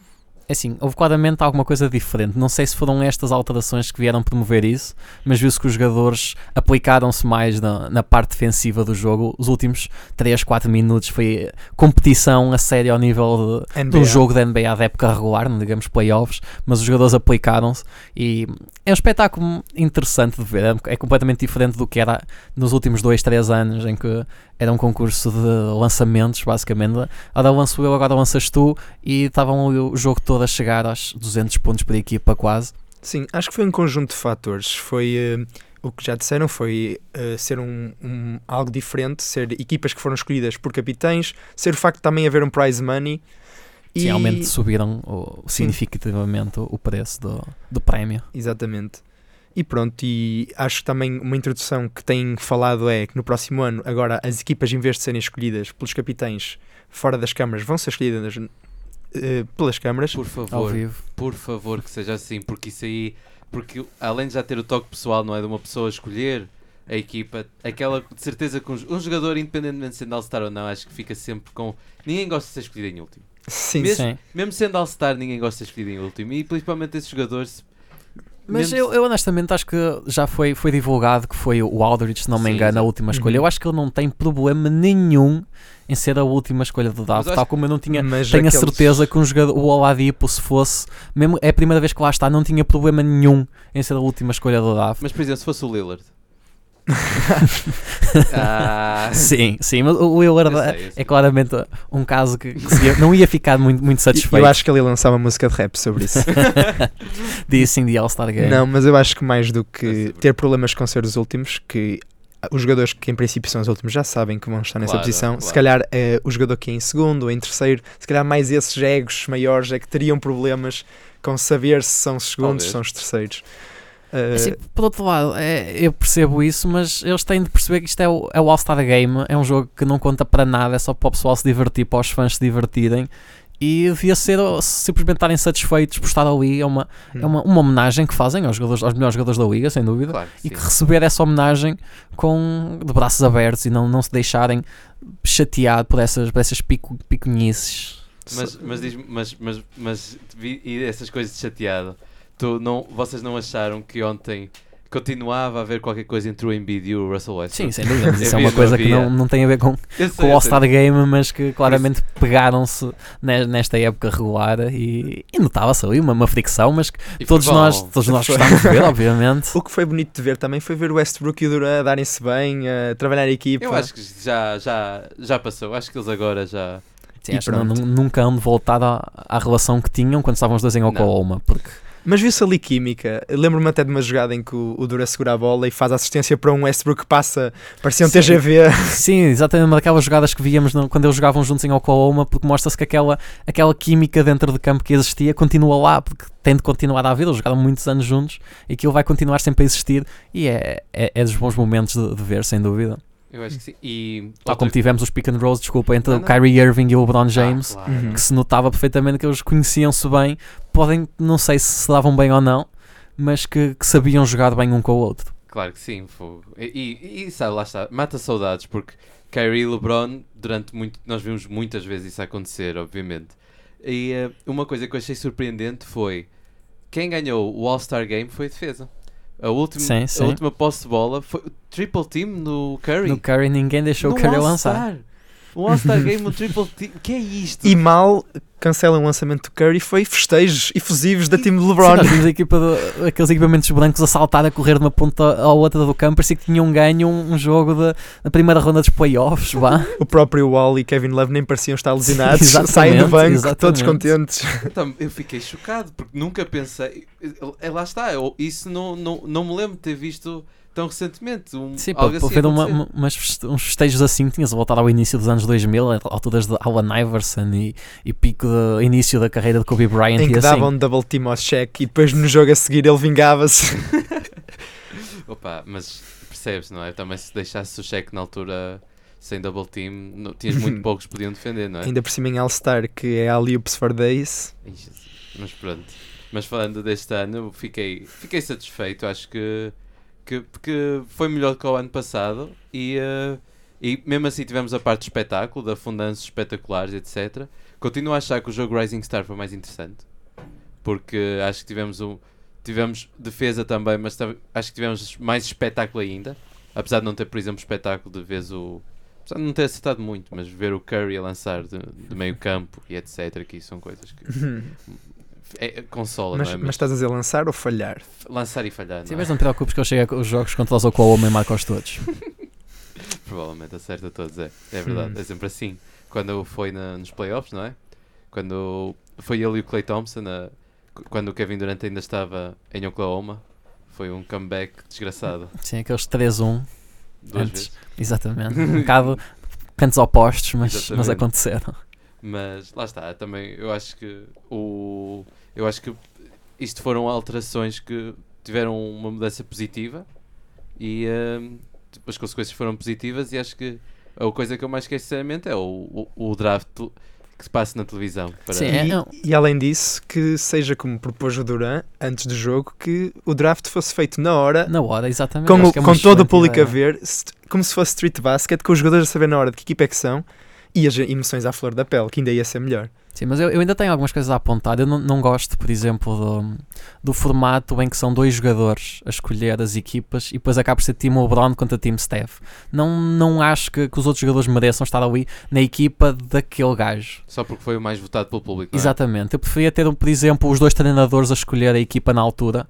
É assim, houve claramente alguma coisa diferente. Não sei se foram estas alterações que vieram promover isso, mas viu-se que os jogadores aplicaram-se mais na, na parte defensiva do jogo. Os últimos 3, 4 minutos foi competição a sério ao nível de, NBA. jogo da NBA da época regular, não digamos playoffs, mas os jogadores aplicaram-se e é um espetáculo interessante de ver. É, é completamente diferente do que era nos últimos 2, 3 anos, em que era um concurso de lançamentos, basicamente. Agora lanço eu, agora lanças tu, e estavam o jogo todo a chegar aos 200 pontos por equipa, quase. Sim, acho que foi um conjunto de fatores. Foi eh, o que já disseram, foi eh, ser um, um- algo diferente, ser equipas que foram escolhidas por capitães, ser o facto de também haver um prize money. E realmente subiram o- significativamente o- o preço do, do prémio. Exatamente. E pronto, e acho que também uma introdução que têm falado é que no próximo ano, agora as equipas, em vez de serem escolhidas pelos capitães fora das câmaras, vão ser escolhidas eh, pelas câmaras. Por Ao favor, vivo. por favor, que seja assim, porque isso aí, porque além de já ter o toque pessoal, não é de uma pessoa escolher a equipa, aquela de certeza que um, um jogador, independentemente de sendo All-Star ou não, acho que fica sempre com. Ninguém gosta de ser escolhido em último. Sim, Mesmo- Sim. Mesmo sendo All-Star, ninguém gosta de ser escolhido em último. E principalmente esses jogadores. Mas eu, eu honestamente acho que já foi, foi divulgado que foi o Aldridge, se não me Sim, engano, a exato. última escolha. Uhum. Eu acho que ele não tem problema nenhum em ser a última escolha do draft, acho tal como eu não tinha. mas Tenho a aqueles- certeza que um jogador, o Oladipo, se fosse, mesmo é a primeira vez que lá está, não tinha problema nenhum em ser a última escolha do draft. Mas, por exemplo, se fosse o Lillard, Ah, Sim, sim, mas o Willard eu sei, eu sei. é claramente um caso que, que se não ia ficar muito, muito satisfeito. Eu acho que ele ia lançar uma música de rap sobre isso. Disse sim de All-Star Game. Não, mas eu acho que mais do que ter problemas com ser os últimos, que os jogadores que em princípio são os últimos já sabem que vão estar nessa Claro, posição. Se claro. calhar eh, o jogador que é em segundo ou em terceiro, se calhar mais esses egos maiores é que teriam problemas com saber se são os segundos, Talvez. se são os terceiros. Assim, por outro lado, é, eu percebo isso, mas eles têm de perceber que isto é o, é o All-Star Game, é um jogo que não conta para nada, é só para o pessoal se divertir, para os fãs se divertirem. E devia ser simplesmente estarem satisfeitos por estar ali. É uma, é uma, uma homenagem que fazem aos, jogadores, aos melhores jogadores da Liga, sem dúvida. Claro que E sim. que receber essa homenagem com de braços abertos e não, não se deixarem chatear por essas, por essas pico, piconhices. Mas, mas, diz mas, mas, mas e essas coisas de chateado, tu não, vocês não acharam que ontem continuava a haver qualquer coisa entre o Embiid e o Russell Westbrook? Sim, sem dúvida, isso é uma coisa não que não, não tem a ver com, sei, com o All-Star. Game, mas que claramente pegaram-se ne- nesta época regular e, e notava-se ali uma, uma fricção, mas que E todos bom. nós, todos nós gostámos de ver, obviamente. O que foi bonito de ver também foi ver o Westbrook e o Durant a darem-se bem, a trabalhar em equipa. Eu acho que já, já, já passou. Acho que eles agora já. Sim, E acho que não- nunca hão de voltar à, à relação que tinham quando estavam os dois em Oklahoma, porque Mas viu-se ali química. Lembro-me até de uma jogada em que o, o Durant segura a bola e faz assistência para um Westbrook que passa, parecia um Sim. TGV. Sim, exatamente uma daquelas jogadas que víamos no- quando eles jogavam juntos em Oklahoma, porque mostra-se que aquela, aquela química dentro de campo que existia continua lá, porque tem de continuar a haver. Eles jogaram muitos anos juntos e aquilo vai continuar sempre a existir. E é, é, é dos bons momentos de, de ver, sem dúvida. Eu acho que sim. E. Tal outra- como tivemos os pick and rolls, desculpa, entre Não, o não. Kyrie Irving e o LeBron James, Ah, claro. Uhum. que se notava perfeitamente que eles conheciam-se bem. Podem, não sei se se davam bem ou não, mas que, que sabiam jogar bem um com o outro. Claro que sim, fogo. E, e, e sabe, lá está, mata saudades, porque Kyrie e LeBron, durante muito, nós vimos muitas vezes isso acontecer, obviamente. E eh, uma coisa que eu achei surpreendente foi quem ganhou o All-Star Game foi a defesa. A última, Sim, sim. A última posse de bola foi o triple team no Curry. No Curry ninguém deixou No o Curry lançar. All-Star. Um All-Star Game, um triple team. que é isto? E mal cancelam o lançamento do Curry foi festejos efusivos da time de Sim, LeBron. nós vimos a equipa do- aqueles equipamentos brancos a saltar, a correr de uma ponta à outra do campo, parecia que tinham ganho um, um jogo da da primeira ronda dos playoffs. Vá. O próprio Wall e Kevin Love nem pareciam estar lesionados, saem do banco exatamente. todos contentes. Então, eu fiquei chocado porque nunca pensei. É, lá está, eu, isso não, não, não me lembro de ter visto tão recentemente. Um, Sim, algo para assim ver uma, umas uns festejos assim, tinhas a voltar ao início dos anos 2000, a alturas de Alan Iverson e, e pico de início da carreira de Kobe Bryant em e que assim. davam double team ao check e depois no jogo a seguir ele vingava-se. Opa, mas percebes, não é? Também se deixasse o cheque na altura sem double team, não, tinhas muito poucos que podiam defender, não é? Ainda por cima em All-Star, que é Ali Oops for Days. Mas pronto. Mas falando deste ano, fiquei, fiquei satisfeito. Acho que, que, que foi melhor que o ano passado. E, eh, e mesmo assim tivemos a parte do espetáculo, de afundanços espetaculares, etc. Continuo a achar que o jogo Rising Star foi mais interessante. Porque acho que tivemos um. Tivemos defesa também, mas acho que tivemos mais espetáculo ainda. Apesar de não ter, por exemplo, espetáculo de vez o. Apesar de não ter acertado muito, mas ver o Curry a lançar de, de meio campo e etc. Isso são coisas que. É, consola, mas, não é? mas estás a dizer lançar ou falhar? lançar e falhar, Sim, não é? mas não te preocupes que eu chego aos jogos contra os Oklahoma e marco-os todos. Provavelmente acerta todos, é. É verdade, Hum. é sempre assim. Quando foi na- nos playoffs, não é? Quando foi ele e o Clay Thompson, a- quando o Kevin Durant ainda estava em Oklahoma, foi um comeback desgraçado. Sim, aqueles 3-1, Duas Antes. vezes. exatamente. Um bocado cantos opostos, mas, mas aconteceram. Mas lá está, também eu acho que o. Eu acho que isto foram alterações que tiveram uma mudança positiva e hum, as consequências foram positivas e acho que a coisa que eu mais quero sinceramente é o, o, o draft que se passa na televisão. Para... Sim, é, E, não. e além disso, que seja como propôs o Duran antes do jogo, que o draft fosse feito na hora, Na hora, exatamente. com, o- é com todo o público a ideia. ver, st- como se fosse street basket, com os jogadores a saber na hora de que equipa é que são e as emoções à flor da pele, que ainda ia ser melhor. Sim, mas eu, eu ainda tenho algumas coisas a apontar. Eu não, não gosto, por exemplo, do, do formato em que são dois jogadores a escolher as equipas e depois acaba por ser time LeBron contra time Steph. Não, não acho que, que os outros jogadores mereçam estar ali na equipa daquele gajo. Só porque foi o mais votado pelo público. não é? Exatamente. Eu preferia ter, por exemplo, os dois treinadores a escolher a equipa na altura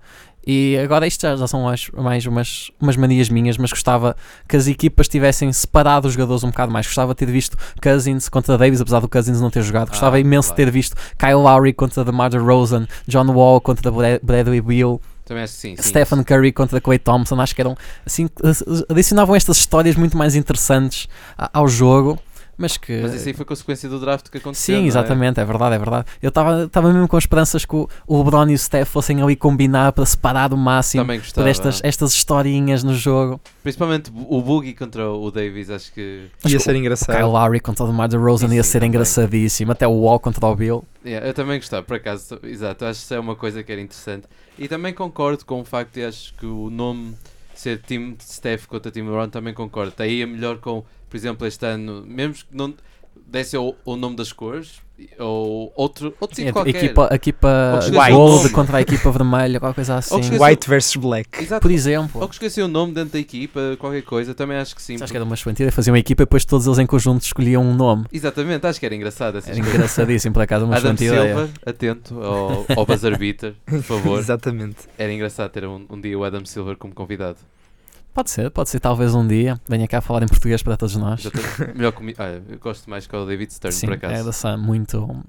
E agora isto já, já são mais, mais umas, umas manias minhas, mas gostava que as equipas tivessem separado os jogadores um bocado mais. Gostava de ter visto Cousins contra Davis, apesar do Cousins não ter jogado. Gostava Ah, imenso de claro. ter visto Kyle Lowry contra DeMar DeRozan, John Wall contra Bra- Bradley Beal, Também que sim. sim. Stephen Curry contra Clay Thompson. Acho que eram assim, adicionavam estas histórias muito mais interessantes ao jogo. Mas que. Mas isso aí foi consequência do draft que aconteceu. Sim, é? exatamente, é? verdade, é verdade. Eu estava mesmo com esperanças que o, o LeBron e o Steph fossem ali combinar para separar o máximo por gostava. estas, estas historinhas no jogo. Principalmente o Boogie contra o Davis, acho que. Ia Acho ser que engraçado. Kyle Lowry contra o DeMar DeRozan Sim, ia sim, ser também. engraçadíssimo. Até o Wall contra o Bill. Yeah, eu também gostava, por acaso, exato, acho que isso é uma coisa que era interessante. E também concordo com o facto de acho que o nome ser Team Steph contra Team LeBron, também concordo. Está aí é melhor com, por exemplo, este ano, mesmo que não desse o, o nome das cores, ou outro, outro tipo qualquer. equipa, a equipa Gold contra a equipa vermelha, qualquer coisa assim. White versus Black. Exato. Por exemplo. Ou que esqueci o nome dentro da equipa, qualquer coisa, também acho que sim. Acho que era uma ideia. Faziam uma equipa e depois todos eles em conjunto escolhiam um nome. Exatamente, acho que era engraçado. Era coisas. engraçadíssimo, por acaso, uma Adam. Silva, atento ao, ao buzzer beater, por favor. Exatamente. Era engraçado ter um, um dia o Adam Silver como convidado. Pode ser, pode ser talvez um dia. Venha cá falar em português para todos nós. Melhor comi- ah, eu gosto mais que o David Stern, Sim, por é acaso. da Sam, muito.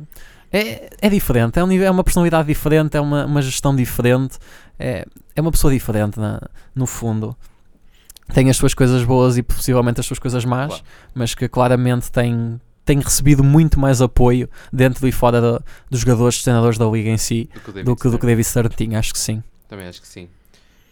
É, é diferente, é, um nível, é uma personalidade diferente, é uma, uma gestão diferente, é, é uma pessoa diferente na- no fundo. Tem as suas coisas boas e possivelmente as suas coisas más, Claro. mas que claramente tem, tem recebido muito mais apoio dentro e fora da- dos jogadores, dos treinadores da liga em si, do que do que, do. David Stern tinha, acho que sim. Também acho que sim.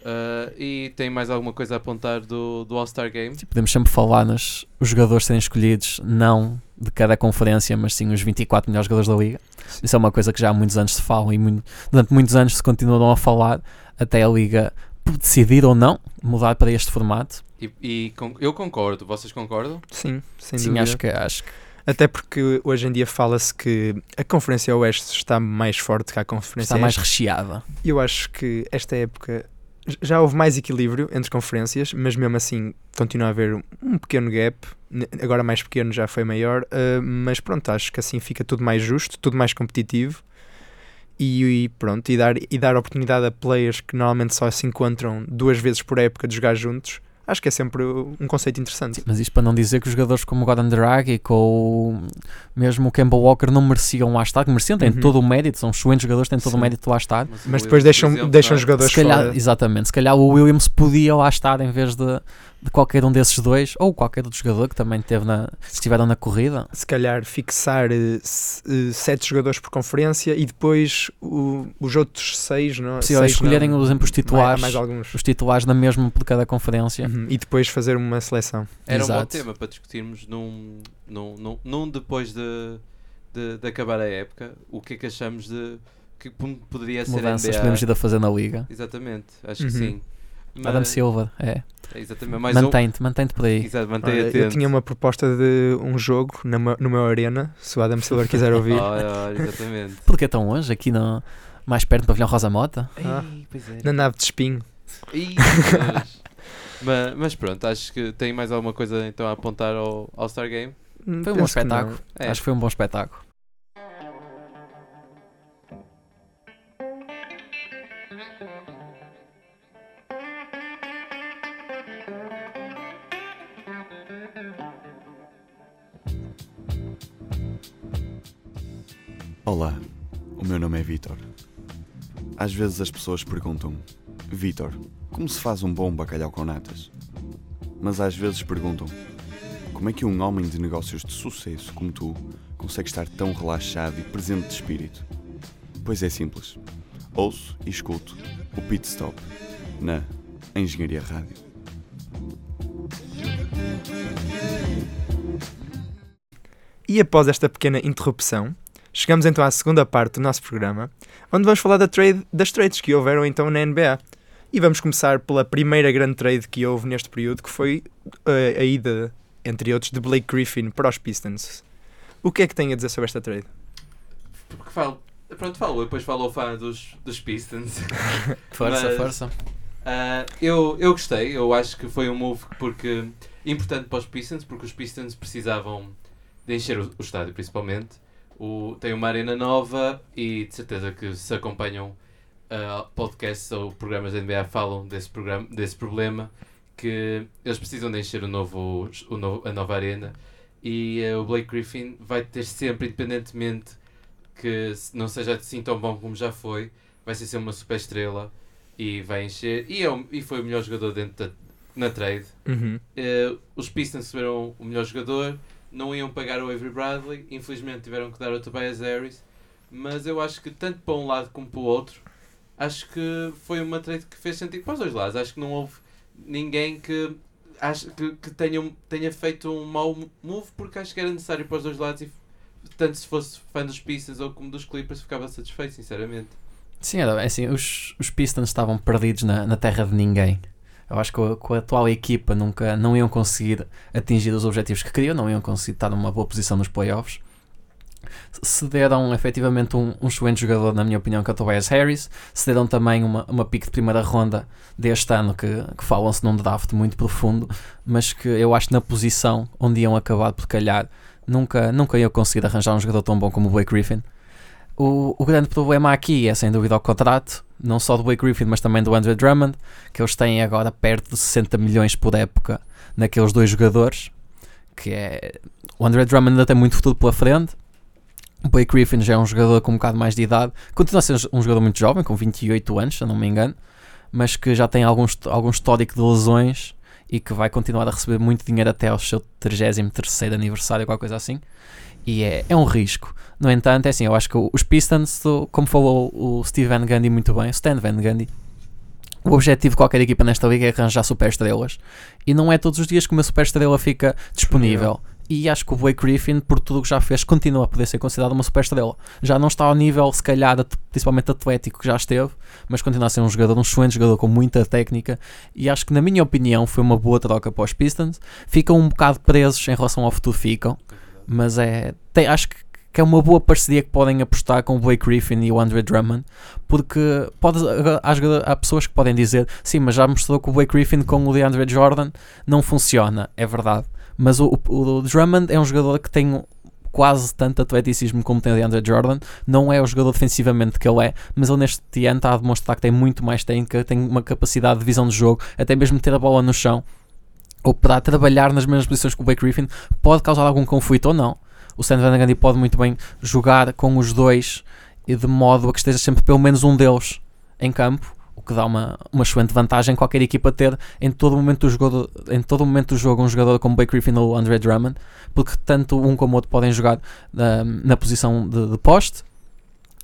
Ah, e tem mais alguma coisa a apontar do, do All-Star Game? Tipo, podemos sempre falar nos os jogadores serem escolhidos, não de cada conferência, mas sim os 24 melhores jogadores da liga. Isso é uma coisa que já há muitos anos se fala e muito- durante muitos anos se continuam a falar até a liga decidir ou não mudar para este formato. E, e con- eu concordo, vocês concordam? Sim, sem sim, dúvida. acho que, acho que Até porque hoje em dia fala-se que a Conferência Oeste está mais forte que a Conferência está mais recheada. Eu acho que esta época já houve mais equilíbrio entre conferências, mas mesmo assim continua a haver um- pequeno gap. Agora mais pequeno já foi maior, ah, mas pronto, acho que assim fica tudo mais justo, tudo mais competitivo. E, e pronto, e dar, e dar oportunidade a players que normalmente só se encontram duas vezes por época de jogar juntos, acho que é sempre um conceito interessante. Sim, mas isto para não dizer que os jogadores como o Gordon Dragic ou mesmo o Kemba Walker não mereciam lá estar, que mereciam, têm Uhum. todo o mérito, são excelentes jogadores, têm todo o Sim. mérito de lá estar. o Mas Williams, depois deixam, exemplo, deixam é? jogadores Se calhar, fora. exatamente, se calhar o Williams podia lá estar em vez de, de qualquer um desses dois, ou qualquer outro jogador que também teve na, estiveram na corrida. se calhar fixar eh, sete jogadores por conferência e depois o- os outros seis, não? Se seis escolherem, não, por exemplo, os mais, titulares, mais alguns. os titulares na mesma por cada conferência. Uhum, E depois fazer uma seleção. Era um bom Exato. tema para discutirmos num, num, num, num depois de, de, de acabar a época. O que é que achamos de que poderia ser Mudanças NBA? podemos ir a fazer na liga. Exatamente, acho que Uhum. Sim. Adam Mas- Silver, é. Exatamente, mais um. Mantém-te, mantém-te por aí. Exato, mantém Olha, eu tinha uma proposta de um jogo na, no meu arena, se o Adam Silver quiser ouvir. Olha, olha, exatamente. Porque é tão longe, aqui no, mais perto do pavilhão Rosa Mota. Ah. Ei, é. Na nave de espinho. Deus. mas, mas pronto, acho que tem mais alguma coisa então a apontar ao All-Star Game. Hum, Foi um bom penso que não. espetáculo. É. Acho que foi um bom espetáculo. Olá, o meu nome é Vitor. Às vezes as pessoas perguntam: Vitor, como se faz um bom bacalhau com natas? Mas às vezes perguntam: Como é que um homem de negócios de sucesso como tu consegue estar tão relaxado e presente de espírito? Pois é simples. Ouço e escuto o Pit Stop na Engenharia Rádio. E após esta pequena interrupção, chegamos então à segunda parte do nosso programa, onde vamos falar da trade, das trades que houveram então na NBA. E vamos começar pela primeira grande trade que houve neste período, que foi eh, a ida, entre outros, de Blake Griffin para os Pistons. O que é que tem a dizer sobre esta trade? Porque falo, pronto, falo, depois falo ao fã dos, dos Pistons. Força, Mas- força. Ah, eu, eu gostei, eu acho que foi um move porque importante para os Pistons, porque os Pistons precisavam de encher o, o estádio principalmente. O, tem uma arena nova e de certeza que se acompanham uh, podcasts ou programas da NBA falam desse, programa, desse problema que eles precisam de encher o novo, o novo, a nova arena e uh, o Blake Griffin vai ter sempre, independentemente que não seja assim tão bom como já foi, vai ser sempre uma super estrela e vai encher. E, é e foi o melhor jogador dentro da, na trade. Uhum. Eh, os Pistons receberam o melhor jogador, não iam pagar o Avery Bradley, infelizmente tiveram que dar ao Tobias Harris, mas eu acho que tanto para um lado como para o outro, acho que foi uma trade que fez sentido para os dois lados. Acho que não houve ninguém que, acho, que, que tenha, tenha feito um mau move, porque acho que era necessário para os dois lados e tanto se fosse fã dos Pistons ou como dos Clippers ficava satisfeito, sinceramente. Sim, era assim, os, os Pistons estavam perdidos na, na terra de ninguém. Eu acho que com a atual equipa nunca não iam conseguir atingir os objetivos que queriam, não iam conseguir estar numa boa posição nos playoffs. Cederam efetivamente um, um excelente jogador, na minha opinião, que é o Tobias Harris. Cederam também uma, uma pick de primeira ronda deste ano, que, que falam-se num draft muito profundo, mas que eu acho na posição onde iam acabar por calhar, nunca, nunca iam conseguir arranjar um jogador tão bom como o Blake Griffin. O, o grande problema aqui é sem dúvida o contrato, não só do Blake Griffin, mas também do Andre Drummond, que eles têm agora perto de 60 milhões por época naqueles dois jogadores. Que é. O Andre Drummond ainda tem muito futuro pela frente. O Blake Griffin já é um jogador com um bocado mais de idade. Continua a ser um jogador muito jovem, com 28 anos, se não me engano, mas que já tem algum, algum histórico de lesões e que vai continuar a receber muito dinheiro até ao seu 33 aniversário, qualquer coisa assim. E é, é um risco. No entanto, é assim, eu acho que os Pistons, como falou o Steve Van Gundy muito bem, o Stan Van Gundy, o objetivo de qualquer equipa nesta liga é arranjar superestrelas. E não é todos os dias que uma superestrela fica disponível. E acho que o Blake Griffin, por tudo o que já fez, continua a poder ser considerado uma superestrela. Já não está ao nível, se calhar, principalmente atlético que já esteve, mas continua a ser um jogador, um excelente jogador com muita técnica. E acho que, na minha opinião, foi uma boa troca para os Pistons. Ficam um bocado presos em relação ao futuro, ficam mas é tem- acho que, que é uma boa parceria que podem apostar com o Blake Griffin e o Andre Drummond porque pode, há, há pessoas que podem dizer sim, mas já mostrou que o Blake Griffin com o DeAndre Jordan não funciona, é verdade. Mas o, o, o Drummond é um jogador que tem quase tanto atleticismo como tem o DeAndre Jordan. Não é o jogador defensivamente que ele é mas ele neste ano está a demonstrar que tem muito mais técnica tem uma capacidade de visão de jogo até mesmo ter a bola no chão ou para trabalhar nas mesmas posições que o Blake Griffin pode causar algum conflito ou não. O Stan Van Gundy pode muito bem jogar com os dois e de modo a que esteja sempre pelo menos um deles em campo, o que dá uma, uma excelente vantagem qualquer equipa ter em todo momento do jogo, em todo momento do jogo um jogador como Blake Griffin ou Andre Drummond, porque tanto um como o outro podem jogar na, na posição de, de poste.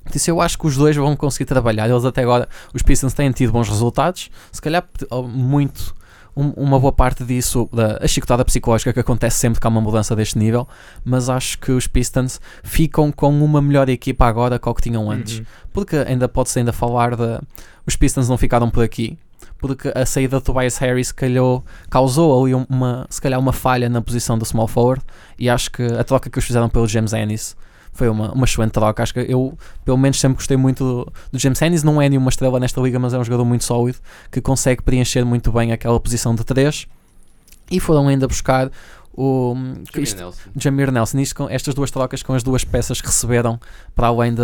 Por Isso eu acho que os dois vão conseguir trabalhar. Eles até agora, os Pistons têm tido bons resultados, se calhar muito um- uma boa parte disso, da a chicotada psicológica que acontece sempre que há uma mudança deste nível, mas acho que os Pistons ficam com uma melhor equipa agora que o que tinham antes. Uhum. Porque ainda pode-se ainda falar de. Os Pistons não ficaram por aqui. Porque a saída de Tobias Harris calhou, causou ali uma, se calhar uma falha na posição do small forward e acho que a troca que eles fizeram pelo James Ennis foi uma, uma excelente troca. Acho que eu, pelo menos, sempre gostei muito do, do James Ennis. Não é nenhuma estrela nesta liga, mas é um jogador muito sólido que consegue preencher muito bem aquela posição de 3. E foram ainda buscar o Jamie isto- Nelson. Jamir Nelson. Isto estas duas trocas com as duas peças que receberam para além de,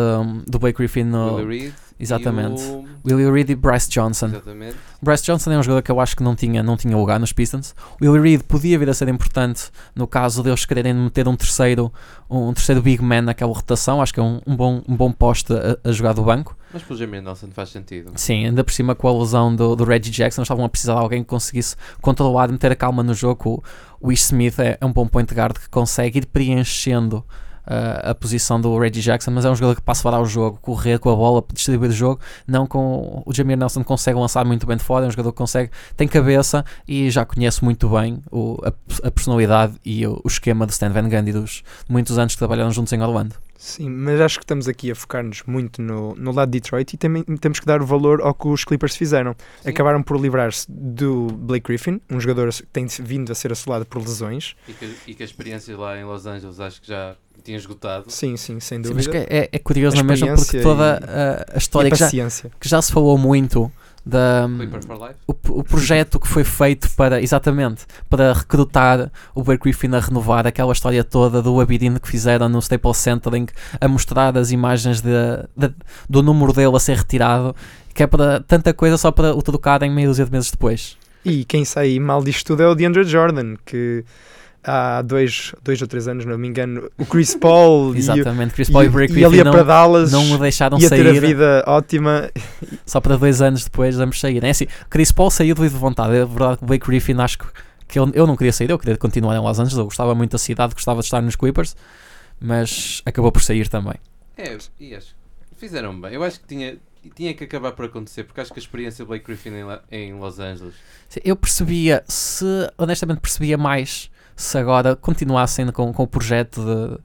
do Blake Griffin no, Willie Reed. Exatamente. O... Willie Reed e Bryce Johnson. Exatamente. Bryce Johnson é um jogador que eu acho que não tinha, não tinha lugar nos Pistons. O Willie Reed podia vir a ser importante no caso deles quererem meter um terceiro, um terceiro big man naquela rotação. Acho que é um, um bom, um bom poste a, a jogar do banco. Mas pelo Jamie Nelson faz sentido. Sim, ainda por cima com a lesão do, do Reggie Jackson, estavam a precisar de alguém que conseguisse controlar, meter a calma no jogo. O, o Ish Smith é, é um bom point guard que consegue ir preenchendo ah, a posição do Reggie Jackson, mas é um jogador que passa para o jogo, correr com a bola, distribuir o jogo. Não com o Jamir Nelson consegue lançar muito bem de fora, é um jogador que consegue, tem cabeça e já conhece muito bem o, a, a personalidade e o, o esquema de Stan Van Gundy dos muitos anos que trabalharam juntos em Orlando. Sim, mas acho que estamos aqui a focar-nos muito no, no lado de Detroit e também temos que dar o valor ao que os Clippers fizeram. Sim. Acabaram por livrar-se do Blake Griffin, um jogador que tem vindo a ser assolado por lesões. E que, e que a experiência lá em Los Angeles acho que já tinha esgotado. Sim, sim, sem Sim, mas dúvida. que é, é curioso na mesma porque toda e- a, a e a história que já, que já se falou muito da, Clipper for Life. o, o projeto que foi feito para, exatamente, para recrutar o Blake Griffin a renovar aquela história toda do Abidine que fizeram no Staples Center em que- a mostrar as imagens de, de- do número dele a ser retirado, que é para tanta coisa só para o trocarem meia dúzia de meses depois. E quem sai mal disto tudo é o DeAndre Jordan, que há dois, dois ou três anos, não me engano, o Chris Paul e, o- Exatamente, Chris Paul e, e, Blake e ele Griffin ia não, para Dallas, não o deixaram ia ter a sair vida ótima. só para dois anos depois ambos saírem. É assim, Chris Paul saiu de livre vontade. É verdade que o Blake Griffin acho que, que eu, eu não queria sair, eu queria continuar em Los Angeles, eu gostava muito da cidade, gostava de estar nos Clippers, mas acabou por sair também. É, e acho fizeram bem. Eu acho que tinha, tinha que acabar por acontecer, porque acho que a experiência do Blake Griffin em, La- em Los Angeles. Eu percebia, se honestamente percebia mais se agora continuassem com, com o projeto de,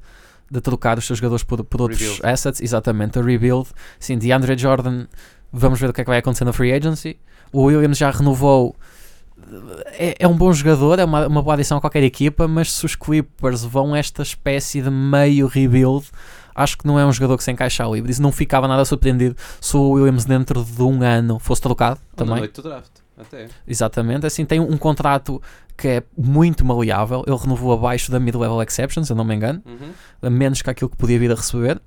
de trocar os seus jogadores por, por outros Rebuild. assets, exatamente, a rebuild. Sim, DeAndre Jordan, vamos ver o que é que vai acontecer na free agency. O Williams já renovou. É, é um bom jogador, é uma, uma boa adição a qualquer equipa, mas se os Clippers vão a esta espécie de meio rebuild, acho que não é um jogador que se encaixa. Por isso não ficava nada surpreendido se o Williams dentro de um ano fosse trocado Ou na também. noite do draft. Até. Exatamente, assim tem um contrato que é muito maleável. Ele renovou abaixo da mid-level exception, se eu não me engano, Uhum. a menos que aquilo que podia vir a receber.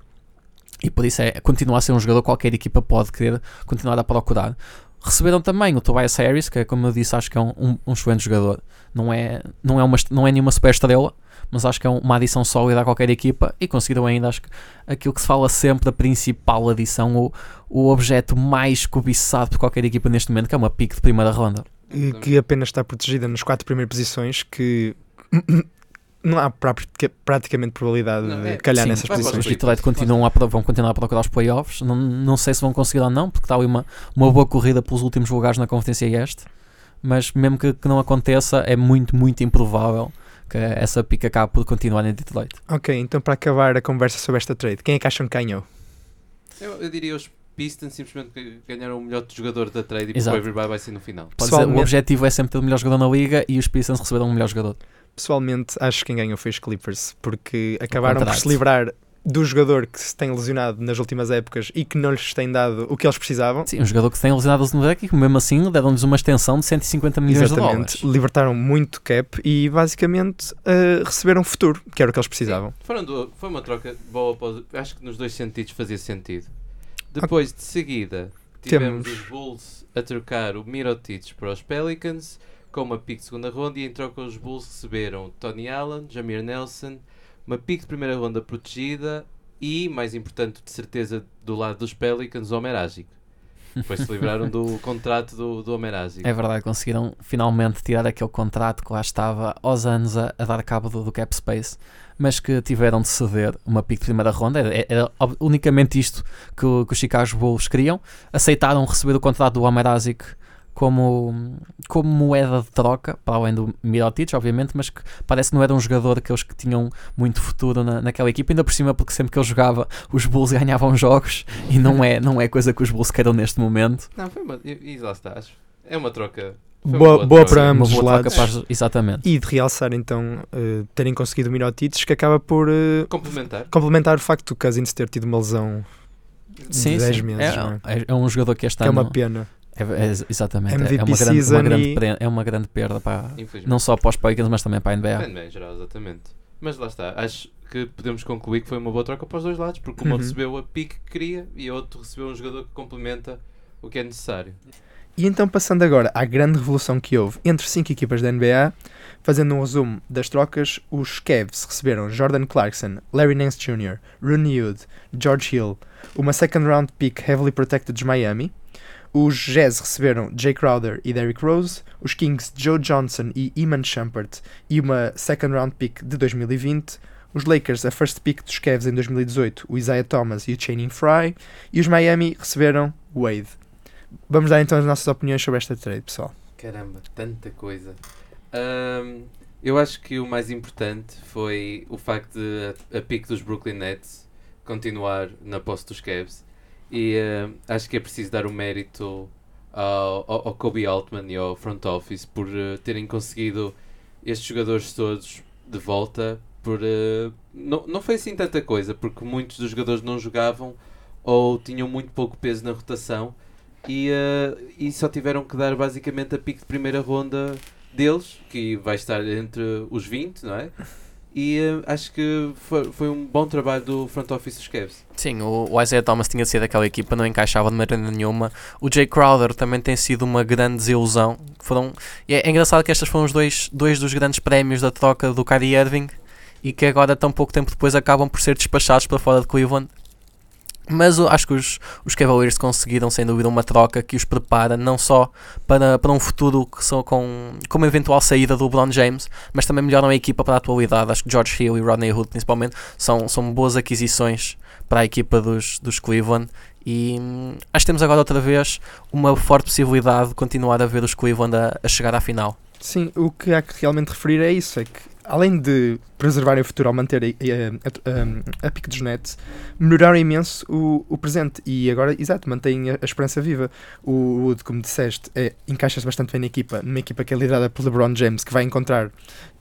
E por isso é continua a ser um jogador que qualquer equipa pode querer continuar a procurar. Receberam também o Tobias Harris, que é, como eu disse, acho que é um, um, um excelente jogador. Não é, não, é uma, não é nenhuma super estrela, mas acho que é um- uma adição sólida a qualquer equipa. E conseguiram ainda, acho que aquilo que se fala sempre, a principal adição, o, o objeto mais cobiçado por qualquer equipa neste momento, que é uma pick de primeira ronda. eh, que apenas está protegida nas quatro primeiras posições, que não há pratica- praticamente probabilidade Não, de é, calhar Sim, nessas vai para os posições. Detroit continuam a, vão continuar a procurar os playoffs. Não, não sei se vão conseguir ou não, porque está ali uma, uma boa corrida pelos últimos lugares na Conferência Este. Mas mesmo que, que não aconteça, é muito, muito improvável que essa pica acabe por continuar em Detroit. Ok, então para acabar a conversa sobre esta trade, quem é que acham que ganhou? Eu, eu diria os Pistons simplesmente ganharam o melhor jogador da trade e o everybody vai ser no final. Pode dizer, o objetivo é sempre ter o melhor jogador na liga e os Pistons receberam o melhor jogador. Pessoalmente, acho que quem ganhou foi os Clippers, porque acabaram por se livrar do jogador que se tem lesionado nas últimas épocas e que não lhes tem dado o que eles precisavam. Sim, um jogador que se tem lesionado no deck e que mesmo assim deram-lhes uma extensão de 150 milhões de Exatamente, dólares. libertaram muito cap e basicamente eh, receberam futuro, que era o que eles precisavam. Sim, foram du- foi uma troca boa. acho que nos dois sentidos fazia sentido. Depois, de seguida, tivemos Temos- os Bulls a trocar o Mirotic para os Pelicans com uma pick de segunda ronda e em troca os Bulls receberam Tony Allen, Jamir Nelson, uma pick de primeira ronda protegida e, mais importante de certeza, do lado dos Pelicans, o Homer Agic. Depois se livraram do contrato do, do Homer Agic. É verdade, conseguiram finalmente tirar aquele contrato que lá estava aos anos a, a dar cabo do, do cap space, mas que tiveram de ceder uma pick de primeira ronda. Era, era unicamente isto que, que os Chicago Bulls queriam. Aceitaram receber o contrato do Homer Azic como, como moeda de troca, para além do Mirotic, obviamente, mas que parece que não era um jogador que eles que tinham muito futuro na, naquela equipa, ainda por cima porque sempre que ele jogava os Bulls ganhavam jogos e não é, não é coisa que os Bulls queiram neste momento. Não, foi uma. E, e lá está. acho- É uma troca. foi uma Boa, boa troca. para ambos os boa lados. para exatamente. E de realçar então eh, terem conseguido o Mirotic, que acaba por eh, Complementar. complementar o facto do Cousins ter tido uma lesão Sim, de 10 sim. meses. é, é? é- é um jogador que este Que é uma pena. É, é- exatamente é- MVP é uma grande, uma grande, e- é uma grande perda para não só para os Pelicans mas também para a NBA. Bem, em geral, exatamente. Mas lá está, acho que podemos concluir que foi uma boa troca para os dois lados, porque uma Uhum. recebeu a pique que queria e o outro recebeu um jogador que complementa o que é necessário. E então passando agora à grande revolução que houve entre cinco equipas da NBA, fazendo um resumo das trocas, os Cavs receberam Jordan Clarkson, Larry Nance Jr., Rooney Hood, George Hill, uma second round pick heavily protected de Miami, os Jazz receberam Jay Crowder e Derrick Rose, os Kings Joe Johnson e Iman Shumpert e uma second round pick de 2020, os Lakers a first pick dos Cavs em 2018, o Isaiah Thomas e o Channing Frye, e os Miami receberam Wade. Vamos dar então as nossas opiniões sobre esta trade, pessoal. Caramba, tanta coisa. Ahm, eu acho que o mais importante foi o facto de a, a pique dos Brooklyn Nets continuar na posse dos Cavs. E ahm, acho que é preciso dar o mérito ao, ao, Kobe Altman e ao front office por eh, terem conseguido estes jogadores todos de volta. Por, eh, não, não foi assim tanta coisa, porque muitos dos jogadores não jogavam ou tinham muito pouco peso na rotação e, eh, e só tiveram que dar basicamente a pique de primeira ronda deles, que vai estar entre os 20, não é? E eh, acho que foi, foi um bom trabalho do front office dos Cavs. Sim, o, o Isaiah Thomas tinha sido aquela equipa, não encaixava de maneira nenhuma. O Jay Crowder também tem sido uma grande desilusão. Foram, é, é engraçado que estes foram os dois, dois dos grandes prémios da troca do Kyrie Irving e que agora, tão pouco tempo depois, acabam por ser despachados para fora de Cleveland. Mas acho que os, os Cavaliers conseguiram, sem dúvida, uma troca que os prepara não só para, para um futuro que são com, com uma eventual saída do LeBron James, mas também melhoram a equipa para a atualidade. Acho que George Hill e Rodney Hood, principalmente, são, são boas aquisições para a equipa dos, dos Cleveland. E hum, acho que temos agora outra vez uma forte possibilidade de continuar a ver os Cleveland a, a chegar à final. Sim, o que há que realmente referir é isso, é que além de preservarem o futuro ao manter a, a, a, a pique dos Nets, melhoraram imenso o, o presente e agora, exato, mantêm a, a esperança viva. O Wood, como disseste, é, encaixa-se bastante bem na equipa, numa equipa que é liderada por LeBron James, que vai encontrar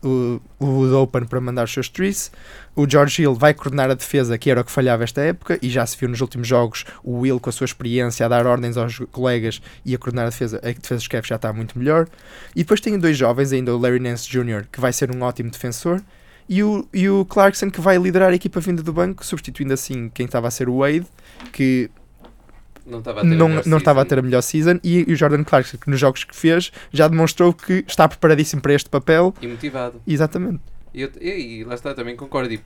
o, o Wood Open para mandar os seus trees. O George Hill vai coordenar a defesa, que era o que falhava esta época, e já se viu nos últimos jogos o Will, com a sua experiência, a dar ordens aos colegas e a coordenar a defesa. A defesa dos Cavs já está muito melhor. E depois tem dois jovens, ainda o Larry Nance Jr., que vai ser um ótimo defensor, e o, e o Clarkson, que vai liderar a equipa vinda do banco, substituindo assim quem estava a ser o Wade, que Não estava a ter a não, melhor não estava a season. ter a melhor season, e, e o Jordan Clarkson, que nos jogos que fez já demonstrou que está preparadíssimo para este papel. E motivado. Exatamente. E, eu, e, lá está, também concordo. E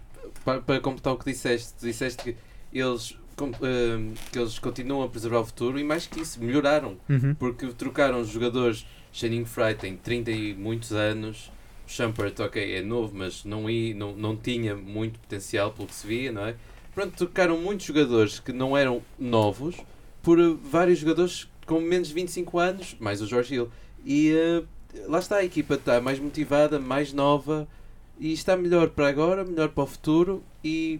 para, para completar o que disseste, disseste que eles, com- ehm, que eles continuam a preservar o futuro e mais que isso, melhoraram. Uhum. Porque trocaram os jogadores. Channing Fry tem 30 e muitos anos. O Shumpert, ok, é novo, mas não, i- não, não tinha muito potencial pelo que se via, não é? Pronto, trocaram muitos jogadores que não eram novos por eh, vários jogadores com menos de 25 anos, mais o George Hill. E eh, lá está, a equipa está mais motivada, mais nova e está melhor para agora, melhor para o futuro e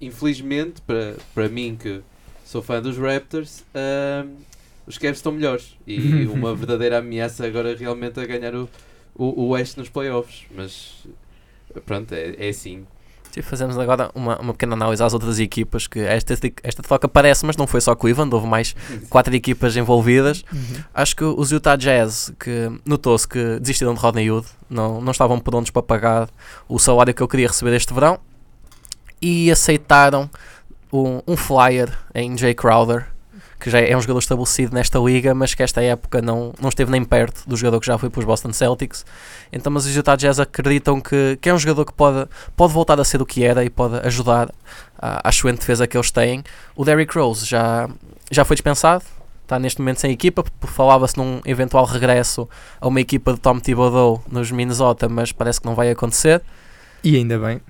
infelizmente para, para mim que sou fã dos Raptors, ahm, os Cavs estão melhores e uma verdadeira ameaça agora realmente a ganhar o, o, o West nos playoffs, mas pronto, é, é assim. Sim, fazemos agora uma, uma pequena análise às outras equipas que esta, esta troca parece, mas não foi só Cleveland, houve mais quatro equipas envolvidas. Acho que os Utah Jazz, que notou-se que desistiram de Rodney Hood, não, não estavam prontos para pagar o salário que eu queria receber este verão e aceitaram um, um flyer em Jay Crowder, que já é um jogador estabelecido nesta liga, mas que esta época não, não esteve nem perto do jogador que já foi para os Boston Celtics. Então, mas os Utah Jazz acreditam que, que é um jogador que pode, pode voltar a ser o que era e pode ajudar à, à excelente defesa que eles têm. O Derrick Rose já, já foi dispensado, está neste momento sem equipa, falava-se num eventual regresso a uma equipa de Tom Thibodeau nos Minnesota, mas parece que não vai acontecer. E ainda bem.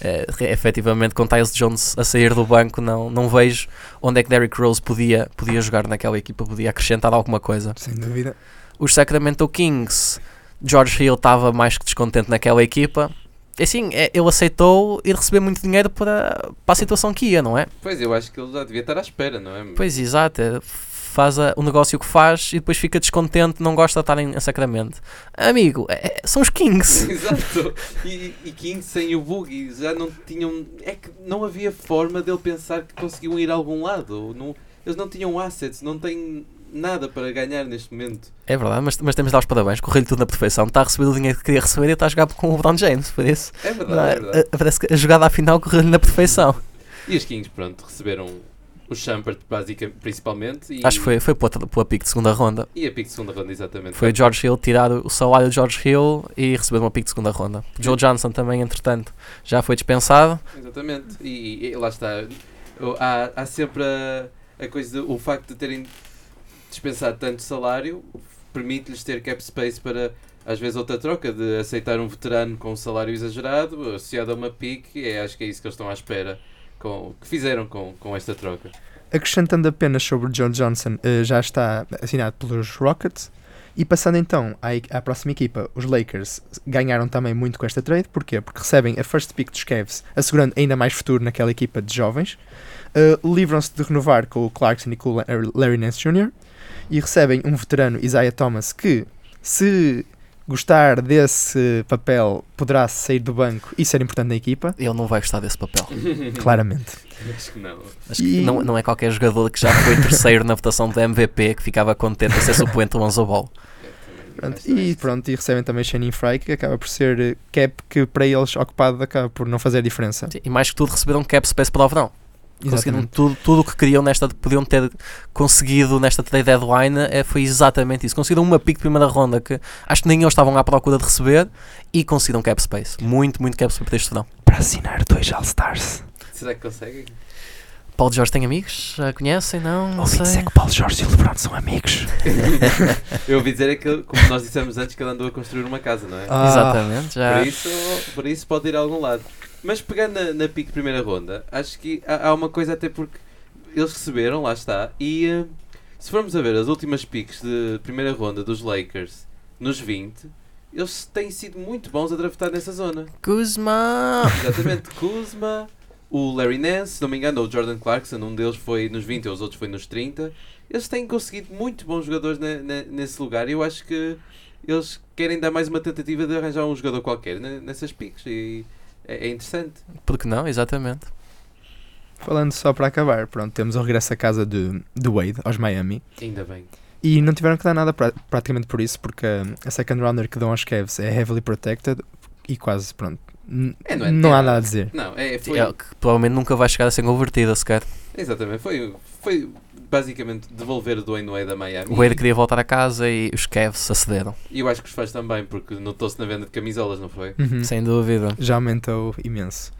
É, efetivamente, com Tyus Jones a sair do banco, não, não vejo onde é que Derrick Rose podia, podia jogar naquela equipa, podia acrescentar alguma coisa. Sem dúvida. Os Sacramento Kings, George Hill estava mais que descontente naquela equipa. E Assim, é, ele aceitou ir receber muito dinheiro para, para a situação que ia, não é? Pois, eu acho que ele já devia estar à espera, não é? Pois, exato. Faz a- o negócio que faz e depois fica descontente, não gosta de estar em, em Sacramento. Amigo, é- é- são os Kings. Exato. E, e King sem o Boogie já não tinham. É que não havia forma dele pensar que conseguiam ir a algum lado. Não, eles não tinham assets, não têm nada para ganhar neste momento. É verdade, mas, mas temos de dar os parabéns. Correu-lhe tudo na perfeição. Está a receber o dinheiro que queria receber e está a jogar com o LeBron James. Por isso, É verdade, é? é verdade. A- parece que a jogada à final correu-lhe na perfeição. E os Kings, pronto, receberam o Shumpert, basicamente, principalmente. E, Acho que foi, foi pela, pela pique de segunda ronda. E a pick de segunda ronda, exatamente. Foi o George Hill tirar o salário de George Hill e receber uma pique de segunda ronda. Joe Johnson também, entretanto, já foi dispensado. Exatamente. E, e lá está. Há, há sempre a, a coisa, de- o facto de terem dispensado tanto salário permite-lhes ter cap space para às vezes outra troca de aceitar um veterano com um salário exagerado associado a uma pique. É, acho que é isso que eles estão à espera com, que fizeram com, com esta troca. Acrescentando apenas sobre John Johnson, eh, já está assinado pelos Rockets. E passando então à, à próxima equipa, os Lakers ganharam também muito com esta trade. Porquê? Porque recebem a first pick dos Cavs, assegurando ainda mais futuro naquela equipa de jovens. Eh, Livram-se de renovar com o Clarkson e com o La- Larry Nance Jr. E recebem um veterano, Isaiah Thomas, que se gostar desse papel, poderá sair do banco e ser importante na equipa, Ele não vai gostar desse papel. claramente. Acho que não. Acho que E- não, não é qualquer jogador que já foi terceiro na votação do MVP que ficava contente a ser suplente do Lonzo Ball. Pronto, e pronto, e recebem também Shane Fry, que acaba por ser cap que para eles ocupado acaba por não fazer diferença. Sim, E mais que tudo receberam cap space para o verão. Conseguiram Exatamente. tudo, tudo o que queriam nesta, podiam ter conseguido nesta trade deadline, é, foi exatamente isso. Conseguiram uma pick de primeira ronda que acho que nem eles estavam à procura de receber e conseguiram cap space. Muito, muito cap space para este verão. Para assinar dois All-Stars. Será que conseguem? Paulo Jorge tem amigos? Já conhecem? Não? Não Ouvi dizer sei. que o Paulo Jorge e o LeBron são amigos. Eu ouvi dizer é que, como nós dissemos antes, que ele andou a construir uma casa, não é? Ah, Exatamente. Já. Por, isso, por isso pode ir a algum lado. Mas pegando na, na pique primeira ronda, acho que há, há uma coisa até porque eles receberam, lá está, e eh, se formos a ver as últimas piques de primeira ronda dos Lakers nos 20, eles têm sido muito bons a draftar nessa zona. Kuzma! Exatamente, Kuzma, o Larry Nance, se não me engano, ou o Jordan Clarkson, um deles foi nos 20 e os outros foi nos 30. Eles têm conseguido muito bons jogadores ne- ne- nesse lugar e eu acho que eles querem dar mais uma tentativa de arranjar um jogador qualquer ne- nessas piques e é, é interessante. Porque não? Exatamente. Falando só para acabar, pronto, temos o regresso à casa de, de Wade, aos Miami. Ainda bem. E não tiveram que dar nada pra- praticamente por isso, porque hum, a second rounder que dão aos Cavs é heavily protected e quase, pronto, É, não é- não é há nada. nada a dizer. Não, é, foi, É, que provavelmente nunca vai chegar a ser convertida sequer. exatamente, foi, foi basicamente devolver o Dwayne Wade a Miami. O Wade queria voltar a casa e os Cavs acederam. E eu acho que os faz também, porque notou-se na venda de camisolas, não foi? Uhum. Sem dúvida. Já aumentou imenso.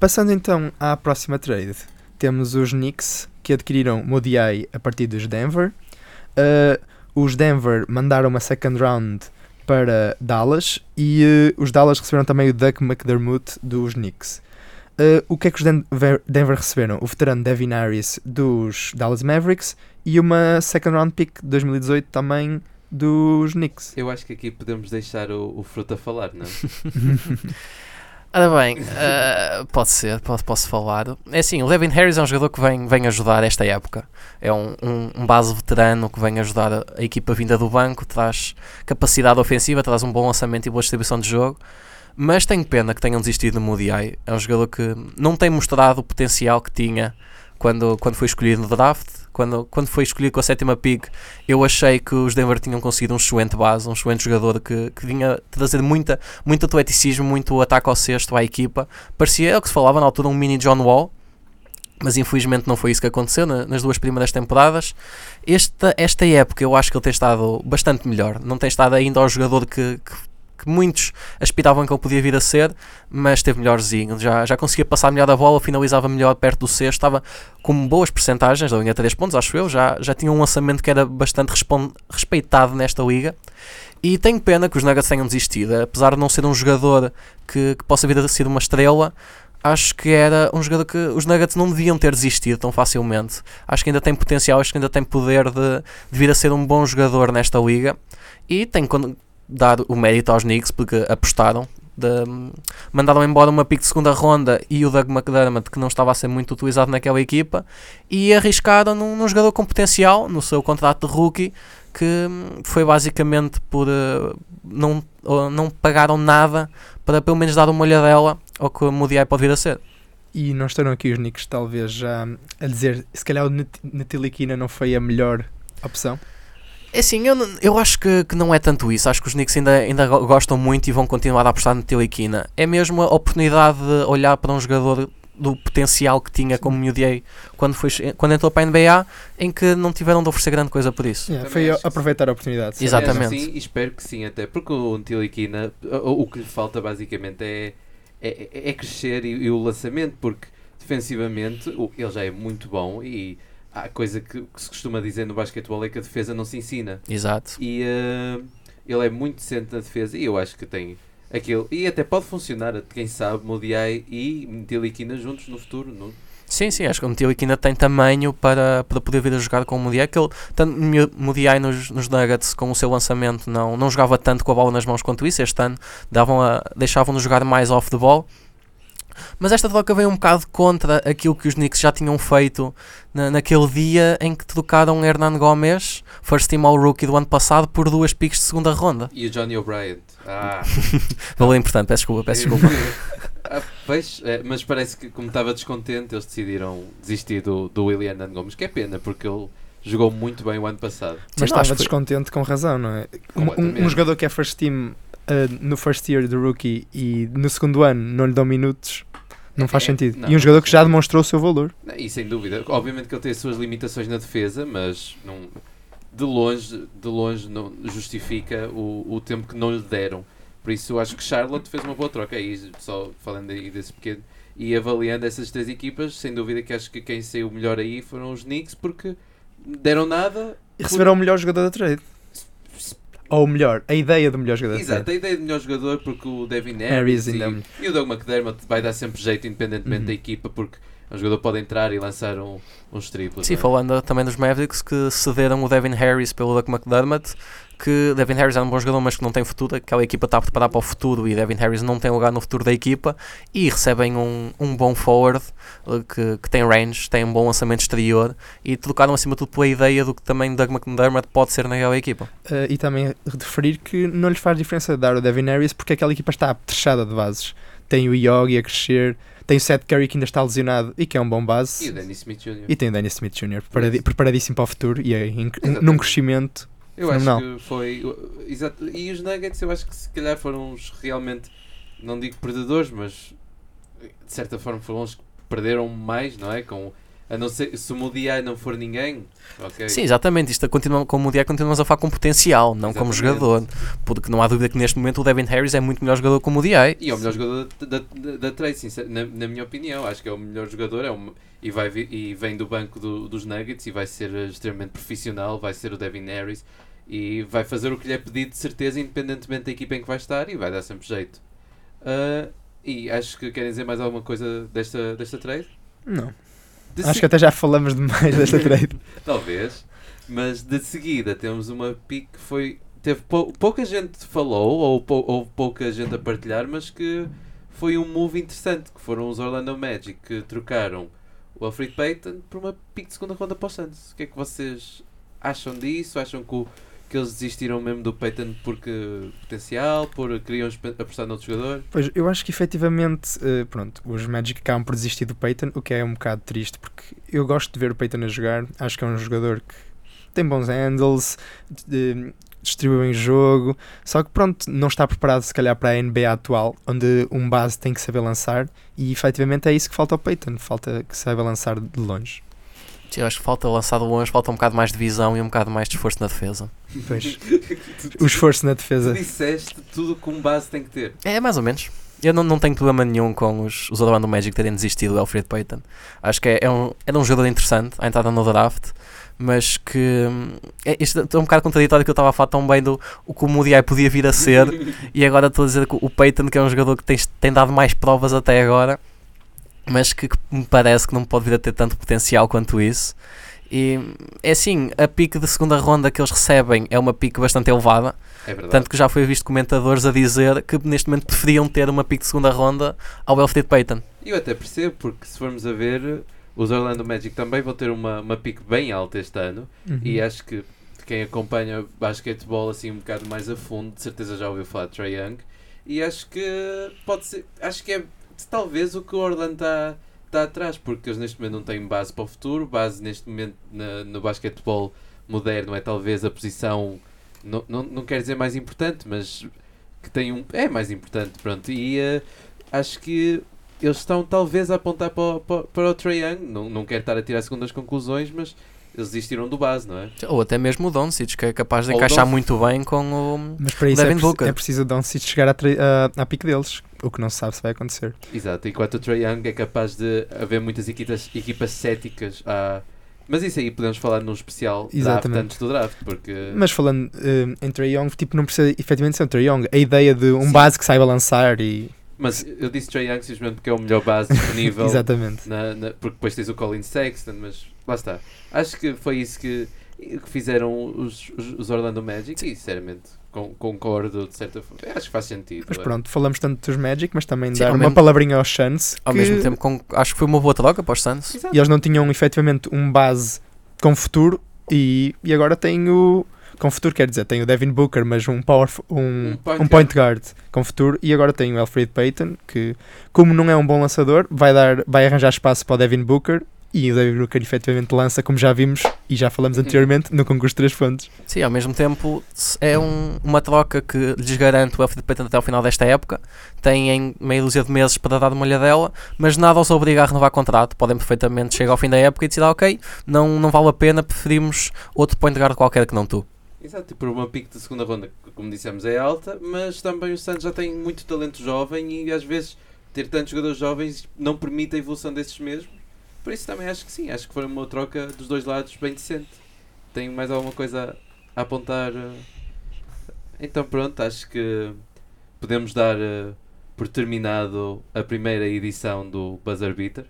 Passando então à próxima trade, temos os Knicks que adquiriram Modiai a partir dos Denver. Uh, os Denver mandaram uma second round para Dallas e uh, os Dallas receberam também o Doug McDermott dos Knicks. Uh, o que é que os Denver, Denver receberam? O veterano Devin Harris dos Dallas Mavericks e uma second round pick de 2018 também dos Knicks. Eu acho que aqui podemos deixar o, o Fruta falar, não? Ora bem, eh, pode ser, pode, posso falar. É assim, o Devin Harris é um jogador que vem, vem ajudar esta época. É um, um, um base veterano que vem ajudar a, a equipa vinda do banco, traz capacidade ofensiva, traz um bom lançamento e boa distribuição de jogo. Mas tenho pena que tenham desistido do Eye. É um jogador que não tem mostrado o potencial que tinha quando, quando foi escolhido no draft. Quando, quando foi escolhido com a sétima pick, eu achei que os Denver tinham conseguido um excelente base, um excelente jogador que, que vinha trazer muita, muito atleticismo, muito ataque ao cesto à equipa. Parecia, é o que se falava na altura, um mini John Wall, mas infelizmente não foi isso que aconteceu na- nas duas primeiras temporadas. Esta, esta época eu acho que ele tem estado bastante melhor, não tem estado ainda ao jogador que, que, que muitos aspiravam que ele podia vir a ser, mas esteve melhorzinho, já, já conseguia passar melhor a bola, finalizava melhor perto do cesto, estava com boas percentagens da linha 3 pontos, acho eu, já, já tinha um lançamento que era bastante respeitado nesta liga. E tenho pena que os Nuggets tenham desistido, apesar de não ser um jogador que, que possa vir a ser uma estrela, acho que era um jogador que os Nuggets não deviam ter desistido tão facilmente. Acho que ainda tem potencial, acho que ainda tem poder de, de vir a ser um bom jogador nesta liga. E tenho que dar o mérito aos Knicks porque apostaram. De, mandaram embora uma pick de segunda ronda e o Doug McDermott que não estava a ser muito utilizado naquela equipa e arriscaram num, num jogador com potencial no seu contrato de rookie que hum, foi basicamente por uh, não, uh, não pagaram nada para pelo menos dar uma olhadela ao que o Moody pode vir a ser. E não estarão aqui os Knicks talvez já a dizer se calhar o Nat- Natilikina não foi a melhor opção? É assim, eu, eu acho que, que não é tanto isso. Acho que os Knicks ainda, ainda go- gostam muito e vão continuar a apostar no Tiliquina. É mesmo a oportunidade de olhar para um jogador do potencial que tinha como Moody quando, foi, quando entrou para a NBA, em que não tiveram de oferecer grande coisa por isso. Yeah, Também foi aproveitar a oportunidade. sim. Exatamente. Sim, e espero que sim, até porque o Tiliquina, o, o que lhe falta basicamente é, é, é crescer e, e o lançamento, porque defensivamente ele já é muito bom e há coisa que, que se costuma dizer no basquetebol é que a defesa não se ensina. Exato. E eh, ele é muito decente na defesa e eu acho que tem aquilo. E até pode funcionar, quem sabe, Modiai e Tiliquina juntos no futuro. No, Sim, sim, acho que o Tiliquina tem tamanho para, para poder vir a jogar com o Moody que ele, tanto Moody nos, nos Nuggets com o seu lançamento não, não jogava tanto com a bola nas mãos quanto isso, este ano davam a, deixavam-no jogar mais off the ball Mas esta troca veio um bocado contra aquilo que os Knicks já tinham feito na, naquele dia em que trocaram Hernan Gomes, first team all rookie do ano passado, por duas picks de segunda ronda. E o Johnny O'Brien. Ah, Valeu importante, peço desculpa, peço desculpa. Ah, pois, é, mas parece que, como estava descontente, eles decidiram desistir do, do William Hernando Gomes, que é pena, porque ele jogou muito bem o ano passado. Mas não, estava foi- descontente com razão, não é? Um- um jogador que é first team uh, no first year do rookie e no segundo ano não lhe dão minutos, não faz É, sentido. não, e um jogador que já demonstrou o seu valor. E sem dúvida, obviamente que ele tem as suas limitações na defesa, mas não, de longe, de longe não justifica o, o tempo que não lhe deram. Por isso eu acho que Charlotte fez uma boa troca. Aí, só falando aí desse pequeno e avaliando essas três equipas, sem dúvida que acho que quem saiu melhor aí foram os Knicks porque deram nada. E receberam o melhor jogador da trade. Ou melhor, a ideia do melhor jogador Exato, a ideia de melhor jogador porque o Devin Harris Harris e, e o Doug McDermott vai dar sempre jeito independentemente Uhum. da equipa porque o jogador pode entrar e lançar um, uns triplos. Sim, é? falando também dos Mavericks que cederam o Devin Harris pelo Doug McDermott, que Devin Harris é um bom jogador, mas que não tem futuro. Aquela equipa está a preparar para o futuro e Devin Harris não tem lugar no futuro da equipa. E recebem um, um bom forward eh, que, que tem range, tem um bom lançamento exterior e trocaram acima de tudo pela ideia do que também Doug McDermott pode ser naquela equipa. Uh, e também referir que não lhes faz diferença dar o Devin Harris porque aquela equipa está apetrechada de bases. Tem o Yogi a crescer, tem o Seth Curry que ainda está lesionado e que é um bom base. E o Dennis Smith Jr. E tem o Dennis Smith Jr. preparadi- preparadíssimo para o futuro e é Exatamente. num crescimento. Eu acho Fenomenal. que foi. Exato. E os Nuggets, eu acho que se calhar foram os realmente, não digo perdedores, mas de certa forma foram os que perderam mais, não é? Com, a não ser, se o Modiai não for ninguém, ok? Sim, exatamente. Isto continua, como o dia continuamos a falar com potencial, não como Exatamente. jogador. Porque não há dúvida que neste momento o Devin Harris é muito melhor jogador como o DI. E é o melhor jogador da, da, da trade, sincer- na, na minha opinião. Acho que é o melhor jogador é um, e, vai, e vem do banco do- dos Nuggets e vai ser eh, extremamente profissional. Vai ser o Devin Harris e vai fazer o que lhe é pedido de certeza, independentemente da equipa em que vai estar, e vai dar sempre jeito. Ah, e acho que querem dizer mais alguma coisa desta, desta trade? Não. De Acho se- que até já falamos demais desta trade. Talvez. Mas de seguida temos uma pick que foi. Teve pou- pouca gente falou, ou pou- houve pouca gente a partilhar, mas que foi um move interessante, que foram os Orlando Magic que trocaram o Alfred Payton por uma pick de segunda ronda para o Santos. O que é que vocês acham disso? Acham que, o- que eles desistiram mesmo do Payton porque potencial, por queriam apostar noutro jogador? Pois, eu acho que efetivamente, eh, pronto, os Magic acabam por desistir do Peyton, o que é um bocado triste, porque eu gosto de ver o Peyton a jogar, acho que é um jogador que tem bons handles, distribui bem jogo, só que pronto, não está preparado se calhar para a NBA atual, onde um base tem que saber lançar, e efetivamente é isso que falta ao Peyton, falta que saiba lançar de longe. Eu acho que falta lançar de longe, falta um bocado mais de visão e um bocado mais de esforço na defesa. Pois, o esforço na Tu defesa. disseste tudo que um base tem que ter. É, mais ou menos. Eu não, não tenho problema nenhum com os, os Orlando Magic terem desistido do Alfred Payton. Acho que é, é um, era um jogador interessante à entrada no draft, mas que. hum, É, isto é um bocado contraditório que eu estava a falar tão bem do o que o Moody podia vir a ser, e agora estou a dizer que o Payton, que é um jogador que tem, tem dado mais provas até agora, mas que, que me parece que não pode vir a ter tanto potencial quanto isso. E é assim, a pique de segunda ronda que eles recebem é uma pique bastante elevada. É verdade. Tanto que já foi visto comentadores a dizer que neste momento preferiam ter uma pick de segunda ronda ao Alfred Payton. Eu até percebo, porque se formos a ver, os Orlando Magic também vão ter uma, uma pick bem alta este ano. Uhum. E acho que quem acompanha basquetebol assim um bocado mais a fundo, de certeza já ouviu falar de Trae Young. E acho que pode ser, acho que é talvez o que o Orlando está tá atrás, porque eles neste momento não têm base para o futuro. Base neste momento na- no basquetebol moderno é talvez a posição, não, não, não quero dizer mais importante, mas que tem um. é mais importante, pronto. E eh, acho que eles estão talvez a apontar para, o- para, para o Trae Young. Não, não quero estar a tirar segundas conclusões, mas eles desistiram do base, não é? Ou até mesmo o Doncic, que é capaz de Ou encaixar muito bem com o... Mas para isso é, preci- é preciso o Doncic chegar à, tra- à, à pique deles, o que não se sabe se vai acontecer. Exato, enquanto o Trae Young é capaz de haver muitas equipas, equipas céticas a. Mas isso aí podemos falar num especial draft Exatamente. antes do draft, porque. Mas falando eh, em Trae Young, tipo, não precisa efetivamente ser um Trae Young. A ideia de um Sim. base que saiba lançar e. Mas eu disse Trae Young simplesmente porque é o melhor base disponível. Exatamente. na- na- porque depois tens o Colin Sexton, mas lá está. Acho que foi isso que, que fizeram os, os, Orlando Magic e sinceramente con- concordo de certa forma. Acho que faz sentido. Mas é. pronto, falamos tanto dos Magic, mas também Sim, dar uma mesmo- palavrinha aos Suns. Ao que- mesmo tempo, com- acho que foi uma boa troca para os Suns. Exato. E eles não tinham efetivamente um base com futuro e, e agora tem o. Com futuro quer dizer, tem o Devin Booker, mas um, power, f- um, Um um point point, guard com futuro. E agora tem o Alfred Payton, que, como não é um bom lançador, vai, dar, vai arranjar espaço para o Devin Booker. E o Devin Booker efetivamente lança, como já vimos e já falamos Uhum. anteriormente, no concurso de três fontes. Sim, ao mesmo tempo é um- uma troca que lhes garante o Payton até ao final desta época. Têm meia dúzia de meses para dar uma olhadela, mas nada os obriga a renovar contrato. Podem perfeitamente chegar ao fim da época e decidir, ok, não, não vale a pena, preferimos outro point guard qualquer que não tu. Exato, e por uma pique de segunda ronda, que, como dissemos, é alta, mas também o Santos já tem muito talento jovem e às vezes ter tantos jogadores jovens não permite a evolução desses mesmos. Por isso também acho que sim, acho que foi uma troca dos dois lados bem decente. Tenho mais alguma coisa a apontar? eh? Então pronto, acho que podemos dar eh, por terminado a primeira edição do Buzzer Beater.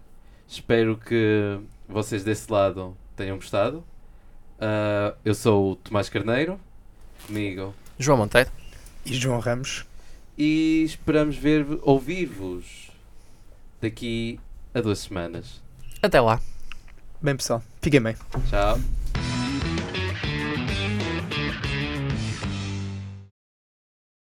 Espero que vocês desse lado tenham gostado. Ah, eu sou o Tomás Carneiro, comigo, João Monteiro. E João Ramos. e esperamos ver ouvir-vos daqui a duas semanas. Até lá. Bem, pessoal, fiquem bem. Tchau.